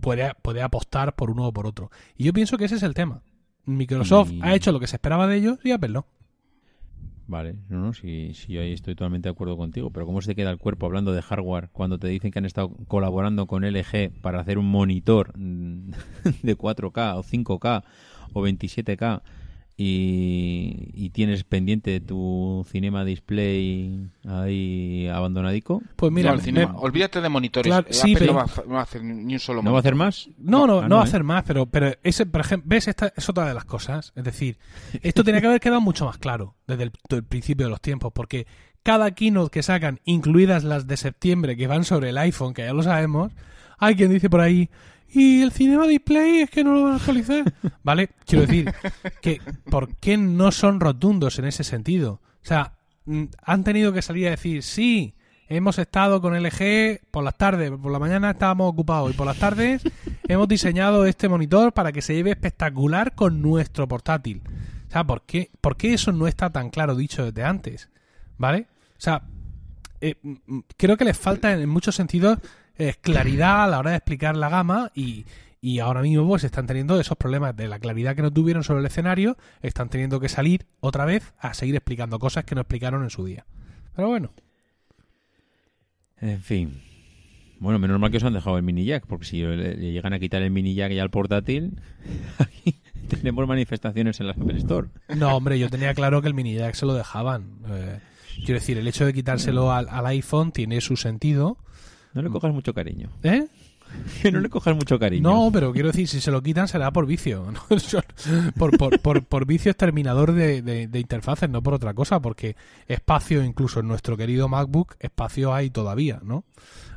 puede, puede apostar por uno o por otro. Y yo pienso que ese es el tema. Microsoft ha hecho lo que se esperaba de ellos y Apple no. Vale, no, no, sí, sí, ahí estoy totalmente de acuerdo contigo, pero ¿cómo se queda el cuerpo hablando de hardware cuando te dicen que han estado colaborando con LG para hacer un monitor de 4K o 5K o 27K y, tienes pendiente tu cinema display ahí abandonadico. Pues mira, olvídate de monitores. sí, no, va a, hacer ni un solo ¿No va a hacer más? No, no, no, va a hacer más, pero, pero ese, por ejemplo, ves, esta es otra de las cosas. Es decir, esto tenía que haber quedado mucho más claro desde el, principio de los tiempos, porque cada keynote que sacan, incluidas las de septiembre que van sobre el iPhone, que ya lo sabemos, hay quien dice por ahí, y el Cinema Display es que no lo van a actualizar. ¿Vale? Quiero decir, que ¿por qué no son rotundos en ese sentido? O sea, mm, han tenido que salir a decir, sí, hemos estado con LG por las tardes, por la mañana estábamos ocupados y por las tardes hemos diseñado este monitor para que se lleve espectacular con nuestro portátil. O sea, ¿por qué, ¿por qué eso no está tan claro dicho desde antes? ¿Vale? O sea, eh, mm, mm, creo que les falta en muchos sentidos es claridad a la hora de explicar la gama y, y ahora mismo pues están teniendo esos problemas de la claridad que no tuvieron sobre el escenario, están teniendo que salir otra vez a seguir explicando cosas que no explicaron en su día. Pero bueno. En fin. Bueno, menos mal que os han dejado el mini jack, porque si le, llegan a quitar el mini jack ya al portátil, aquí tenemos manifestaciones en la Apple Store. No, hombre, yo tenía claro que el mini jack se lo dejaban. Eh, Quiero decir, el hecho de quitárselo al, iPhone tiene su sentido. No le cojas mucho cariño. ¿Eh? Que no le cojas mucho cariño. No, pero quiero decir, si se lo quitan será por vicio. por, por, por, por, vicio exterminador de, de, interfaces, no por otra cosa, porque espacio, incluso en nuestro querido MacBook, espacio hay todavía, ¿no?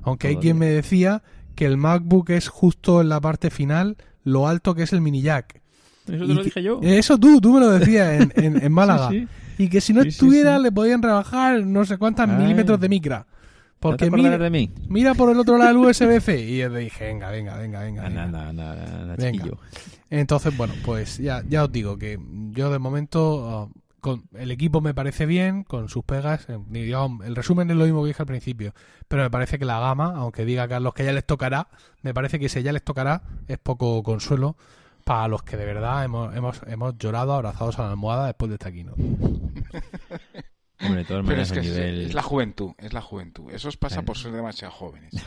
Aunque hay quien me decía que el MacBook es justo en la parte final lo alto que es el mini jack. Eso te lo dije yo. Eso tú, tú me lo decías en, en, Málaga. Y que si no estuviera le podían rebajar no sé cuántas milímetros de micra. Porque mira, de mí? mira por el otro lado el USB-C. Y yo dije, venga, venga, venga, venga. Nada, nada, Entonces, bueno, pues ya, ya os digo que yo de momento ah, con el equipo me parece bien, con sus pegas. Eh, el resumen es lo mismo que dije al principio. Pero me parece que la gama, aunque diga Carlos que ya les tocará, me parece que si ya les tocará es poco consuelo para los que de verdad hemos, hemos, hemos llorado abrazados a la almohada después de esta Pero es que es, la juventud, es la juventud. Eso os pasa por ser demasiado jóvenes.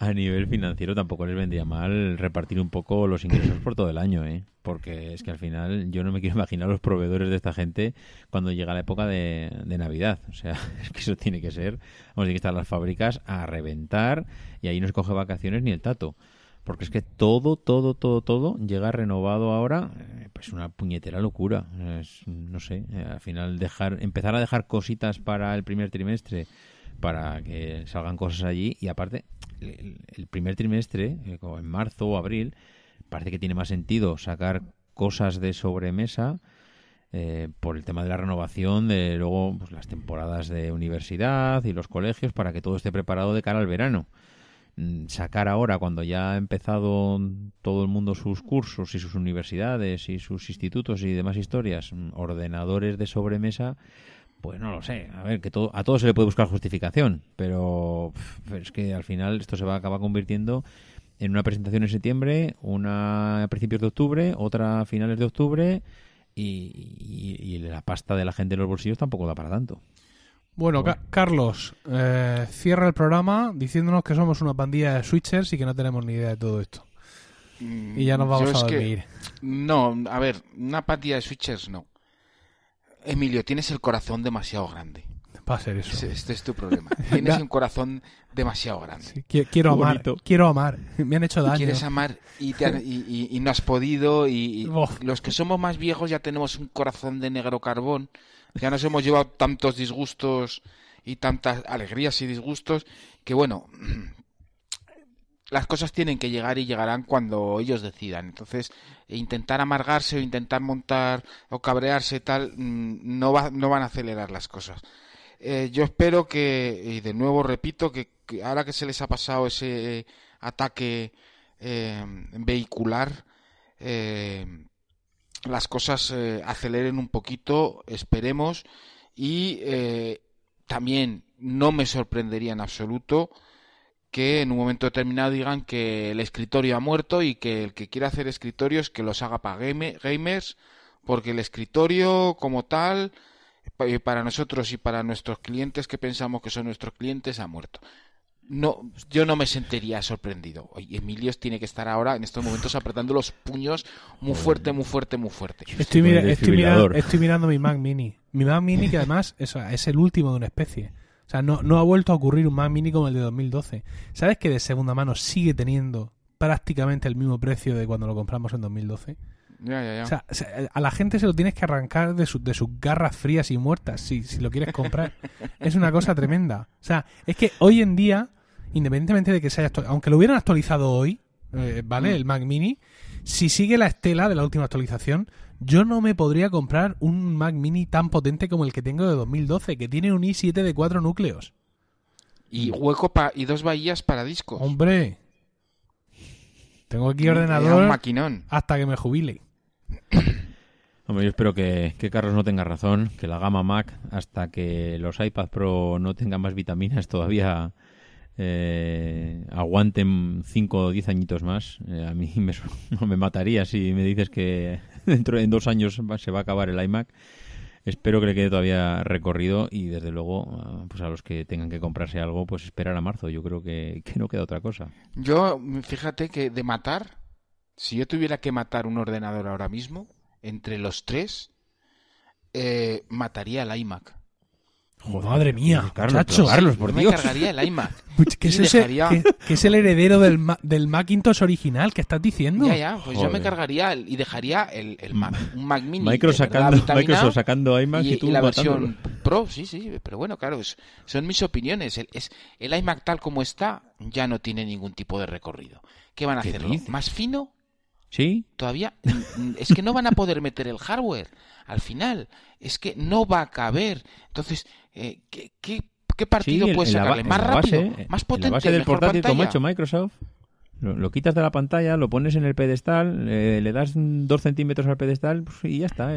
A nivel financiero tampoco les vendría mal repartir un poco los ingresos por todo el año, ¿eh? Porque es que al final yo no me quiero imaginar los proveedores de esta gente cuando llega la época de, Navidad. O sea, es que eso tiene que ser, vamos a decir que están las fábricas a reventar y ahí no se coge vacaciones ni el tato. Porque es que todo, todo, todo, todo llega renovado ahora, eh, pues una puñetera locura. no sé, eh, al final dejar, empezar a dejar cositas para el primer trimestre para que salgan cosas allí y aparte el, primer trimestre, eh, en marzo o abril, parece que tiene más sentido sacar cosas de sobremesa por el tema de la renovación de luego pues, las temporadas de universidad y los colegios para que todo esté preparado de cara al verano. Mm, sacar ahora, cuando ya ha empezado todo el mundo sus cursos y sus universidades y sus institutos y demás historias, mm, ordenadores de sobremesa, pues no lo sé. A ver, que todo, a todo se le puede buscar justificación, pero es que al final esto se va a acabar convirtiendo en una presentación en septiembre, una a principios de octubre, otra a finales de octubre y, y la pasta de la gente en los bolsillos tampoco da para tanto. Bueno, Carlos, eh, cierra el programa diciéndonos que somos una pandilla de switchers y que no tenemos ni idea de todo esto. y ya nos mm, vamos a dormir. no, a ver, una pandilla de switchers no. Emilio, tienes el corazón demasiado grande. Va a ser eso. Este, es tu problema. Tienes un corazón demasiado grande. quiero amar, quiero amar. Me han hecho daño. Quieres amar y, y, no has podido. Y, los que somos más viejos ya tenemos un corazón de negro carbón ya nos hemos llevado tantos disgustos y tantas alegrías y disgustos que bueno, las cosas tienen que llegar y llegarán cuando ellos decidan. Entonces, intentar amargarse o intentar montar o cabrearse tal, mm, no, va, no van a acelerar las cosas. Eh, yo espero que, y de nuevo repito, que, ahora que se les ha pasado ese ataque eh, vehicular, eh, las cosas eh, aceleren un poquito, esperemos, y eh, también no me sorprendería en absoluto que en un momento determinado digan que el escritorio ha muerto y que el que quiera hacer escritorios que los haga para gamers, porque el escritorio como tal, para nosotros y para nuestros clientes que pensamos que son nuestros clientes, ha muerto no, yo no me sentiría sorprendido. Oye, Emilio tiene que estar ahora en estos momentos apretando los puños muy fuerte, muy fuerte, muy fuerte. Estoy, mirando, mi Mac Mini. Mi Mac Mini que además es, es el último de una especie. O sea, no, no ha vuelto a ocurrir un Mac Mini como el de 2012. ¿Sabes que de segunda mano sigue teniendo prácticamente el mismo precio de cuando lo compramos en 2012? Ya, ya, ya. O sea, a la gente se lo tienes que arrancar de, de sus garras frías y muertas si, si lo quieres comprar. es una cosa tremenda. O sea, es que hoy en día independientemente de que se haya aunque lo hubieran actualizado hoy, eh, ¿vale? Mm. El Mac Mini, si sigue la estela de la última actualización, yo no me podría comprar un Mac Mini tan potente como el que tengo de 2012, que tiene un i7 de cuatro núcleos. Y hueco pa y dos bahías para discos. Hombre. Tengo aquí ordenador hasta que me jubile. Hombre, yo espero que, que, Carlos no tenga razón, que la gama Mac, hasta que los iPad Pro no tengan más vitaminas, todavía eh, aguanten 5 o 10 añitos más. Eh, a mí me, me mataría si me dices que dentro de dos años se va a acabar el iMac. Espero que le quede todavía recorrido y desde luego pues a los que tengan que comprarse algo pues esperar a marzo. Yo creo que, no queda otra cosa. Yo, fíjate que de matar, si yo tuviera que matar un ordenador ahora mismo, entre los tres, eh, mataría el iMac. Madre mía, Carlos, Carlos, por Dios. me cargaría el iMac. ¿Qué es, es, el heredero del, del, Macintosh original que estás diciendo? Ya, ya, pues yo me cargaría y dejaría el, el Mac, un Mac mini. Microsoft sacando, Microsoft sacando iMac y, tú la versión Pro, sí, sí, pero bueno, claro, son mis opiniones. El, es, el iMac tal como está ya no tiene ningún tipo de recorrido. ¿Qué van a hacer? ¿Más fino? ¿Sí? Todavía es que no van a poder meter el hardware al final. Es que no va a caber. Entonces, eh, ¿qué, qué, qué partido puede sacarle? ¿Más rápido? ¿Más potente? la base del portátil como ha hecho Microsoft lo, quitas de la pantalla, lo pones en el pedestal, le das dos centímetros al pedestal pues, y ya está.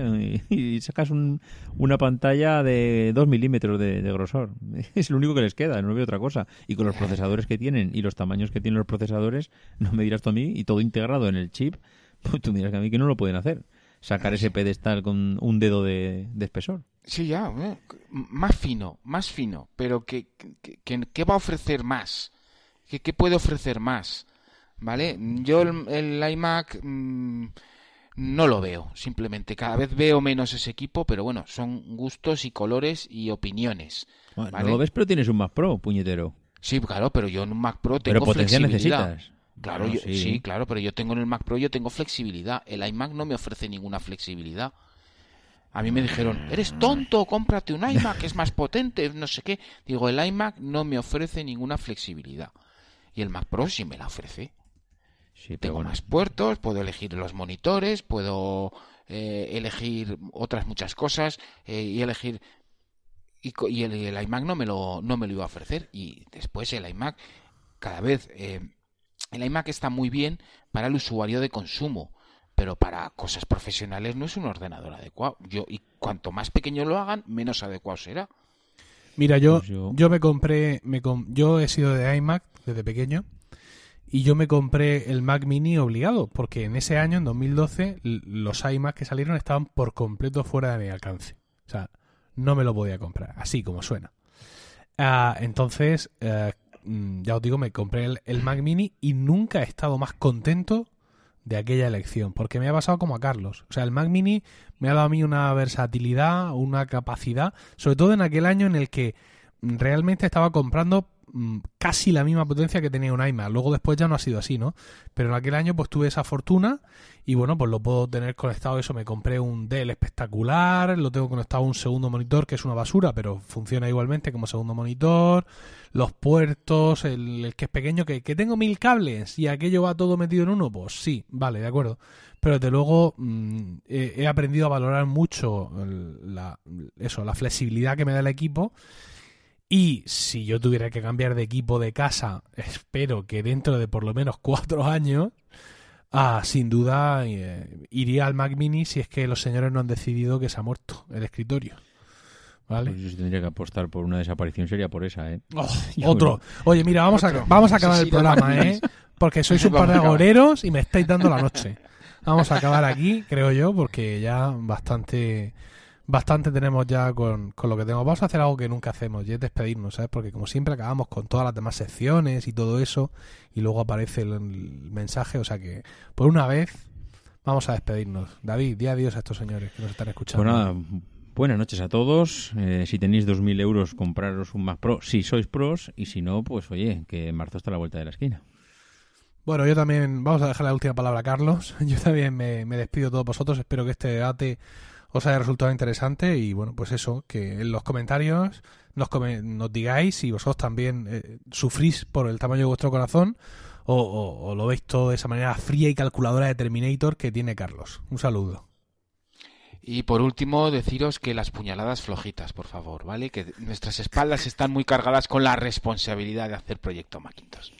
Y, sacas una pantalla de dos milímetros de, grosor. Es lo único que les queda, no veo otra cosa. Y con los procesadores que tienen y los tamaños que tienen los procesadores, no me dirás tú a mí, y todo integrado en el chip, pues tú dirás que a mí que no lo pueden hacer. Sacar ese pedestal con un dedo de, espesor. Sí, ya, más fino, más fino. Pero ¿qué, qué, va a ofrecer más? ¿Qué, ¿Qué puede ofrecer más? ¿Vale? Yo el, iMac mm, no lo veo, simplemente. Cada vez veo menos ese equipo, pero bueno, son gustos y colores y opiniones. No lo ves, pero tienes un Mac Pro, puñetero. Sí, claro, pero yo en un Mac Pro tengo pero flexibilidad. necesitas. Claro, sí. claro, pero yo tengo en el Mac Pro yo tengo flexibilidad. El iMac no me ofrece ninguna flexibilidad. A mí me dijeron, eres tonto, cómprate un iMac, es más potente, no sé qué. Digo, el iMac no me ofrece ninguna flexibilidad. Y el Mac Pro sí me la ofrece. Tengo más puertos, puedo elegir los monitores, puedo eh, elegir otras muchas cosas eh, y elegir y, el, iMac no me lo no me lo iba a ofrecer y después el iMac cada vez eh, el iMac está muy bien para el usuario de consumo pero para cosas profesionales no es un ordenador adecuado. Yo y cuanto más pequeño lo hagan menos adecuado será. Mira yo pues yo... yo, me compré me yo he sido de iMac desde pequeño y yo me compré el Mac Mini obligado, porque en ese año, en 2012, los iMac que salieron estaban por completo fuera de mi alcance. O sea, no me lo podía comprar, así como suena. Ah, entonces, eh, mm, ya os digo, me compré el, Mac Mini y nunca he estado más contento de aquella elección, porque me ha pasado como a Carlos. O sea, el Mac Mini me ha dado a mí una versatilidad, una capacidad, sobre todo en aquel año en el que realmente estaba comprando casi la misma potencia que tenía un iMac. Luego después ya no ha sido así, ¿no? Pero en aquel año pues tuve esa fortuna y bueno, pues lo puedo tener conectado. Eso me compré un Dell espectacular, lo tengo conectado a un segundo monitor que es una basura, pero funciona igualmente como segundo monitor. Los puertos, el, que es pequeño, que, tengo mil cables y aquello va todo metido en uno, pues sí, vale, de acuerdo. Pero desde luego mm, he, aprendido a valorar mucho la, eso, la flexibilidad que me da el equipo y si yo tuviera que cambiar de equipo de casa, espero que dentro de por lo menos cuatro años, ah, sin duda eh, iría al Mac Mini si es que los señores no han decidido que se ha muerto el escritorio. ¿Vale? Pues yo si tendría que apostar por una desaparición sería por esa, ¿eh? Oh, otro. Oye, mira, vamos a, vamos a acabar el programa, ¿eh? Porque sois un par de agoreros y me estáis dando la noche. Vamos a acabar aquí, creo yo, porque ya bastante bastante tenemos ya con, con, lo que tenemos. Vamos a hacer algo que nunca hacemos y es despedirnos, ¿sabes? Porque como siempre acabamos con todas las demás secciones y todo eso y luego aparece el, mensaje, o sea que por una vez vamos a despedirnos. David, di adiós a estos señores que nos están escuchando. Pues nada, buenas noches a todos. Eh, si tenéis 2.000 euros, compraros un Mac Pro si sois pros y si no, pues oye, que marzo está a la vuelta de la esquina. Bueno, yo también, vamos a dejar la última palabra a Carlos. Yo también me, me despido de todos vosotros. Espero que este debate os haya resultado interesante y bueno, pues eso, que en los comentarios nos, digáis si vosotros también eh, sufrís por el tamaño de vuestro corazón o, lo veis todo de esa manera fría y calculadora de Terminator que tiene Carlos. Un saludo. Y por último, deciros que las puñaladas flojitas, por favor, ¿vale? Que nuestras espaldas están muy cargadas con la responsabilidad de hacer Proyecto Macintosh.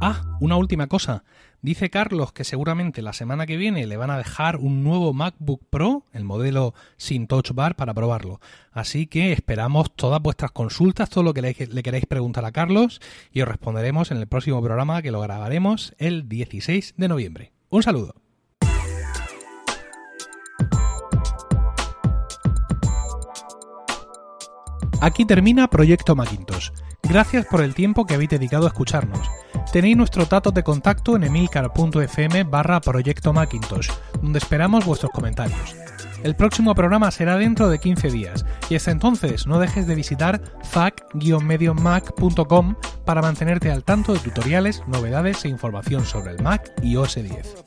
Ah, una última cosa. Dice Carlos que seguramente la semana que viene le van a dejar un nuevo MacBook Pro, el modelo sin Touch Bar, para probarlo. Así que esperamos todas vuestras consultas, todo lo que le, queréis preguntar a Carlos y os responderemos en el próximo programa que lo grabaremos el 16 de noviembre. Un saludo. Aquí termina Proyecto Macintosh. Gracias por el tiempo que habéis dedicado a escucharnos. Tenéis nuestros datos de contacto en emilcar.fm barra Proyecto Macintosh, donde esperamos vuestros comentarios. El próximo programa será dentro de 15 días y hasta entonces no dejes de visitar fac-mediomac.com para mantenerte al tanto de tutoriales, novedades e información sobre el Mac y OS 10.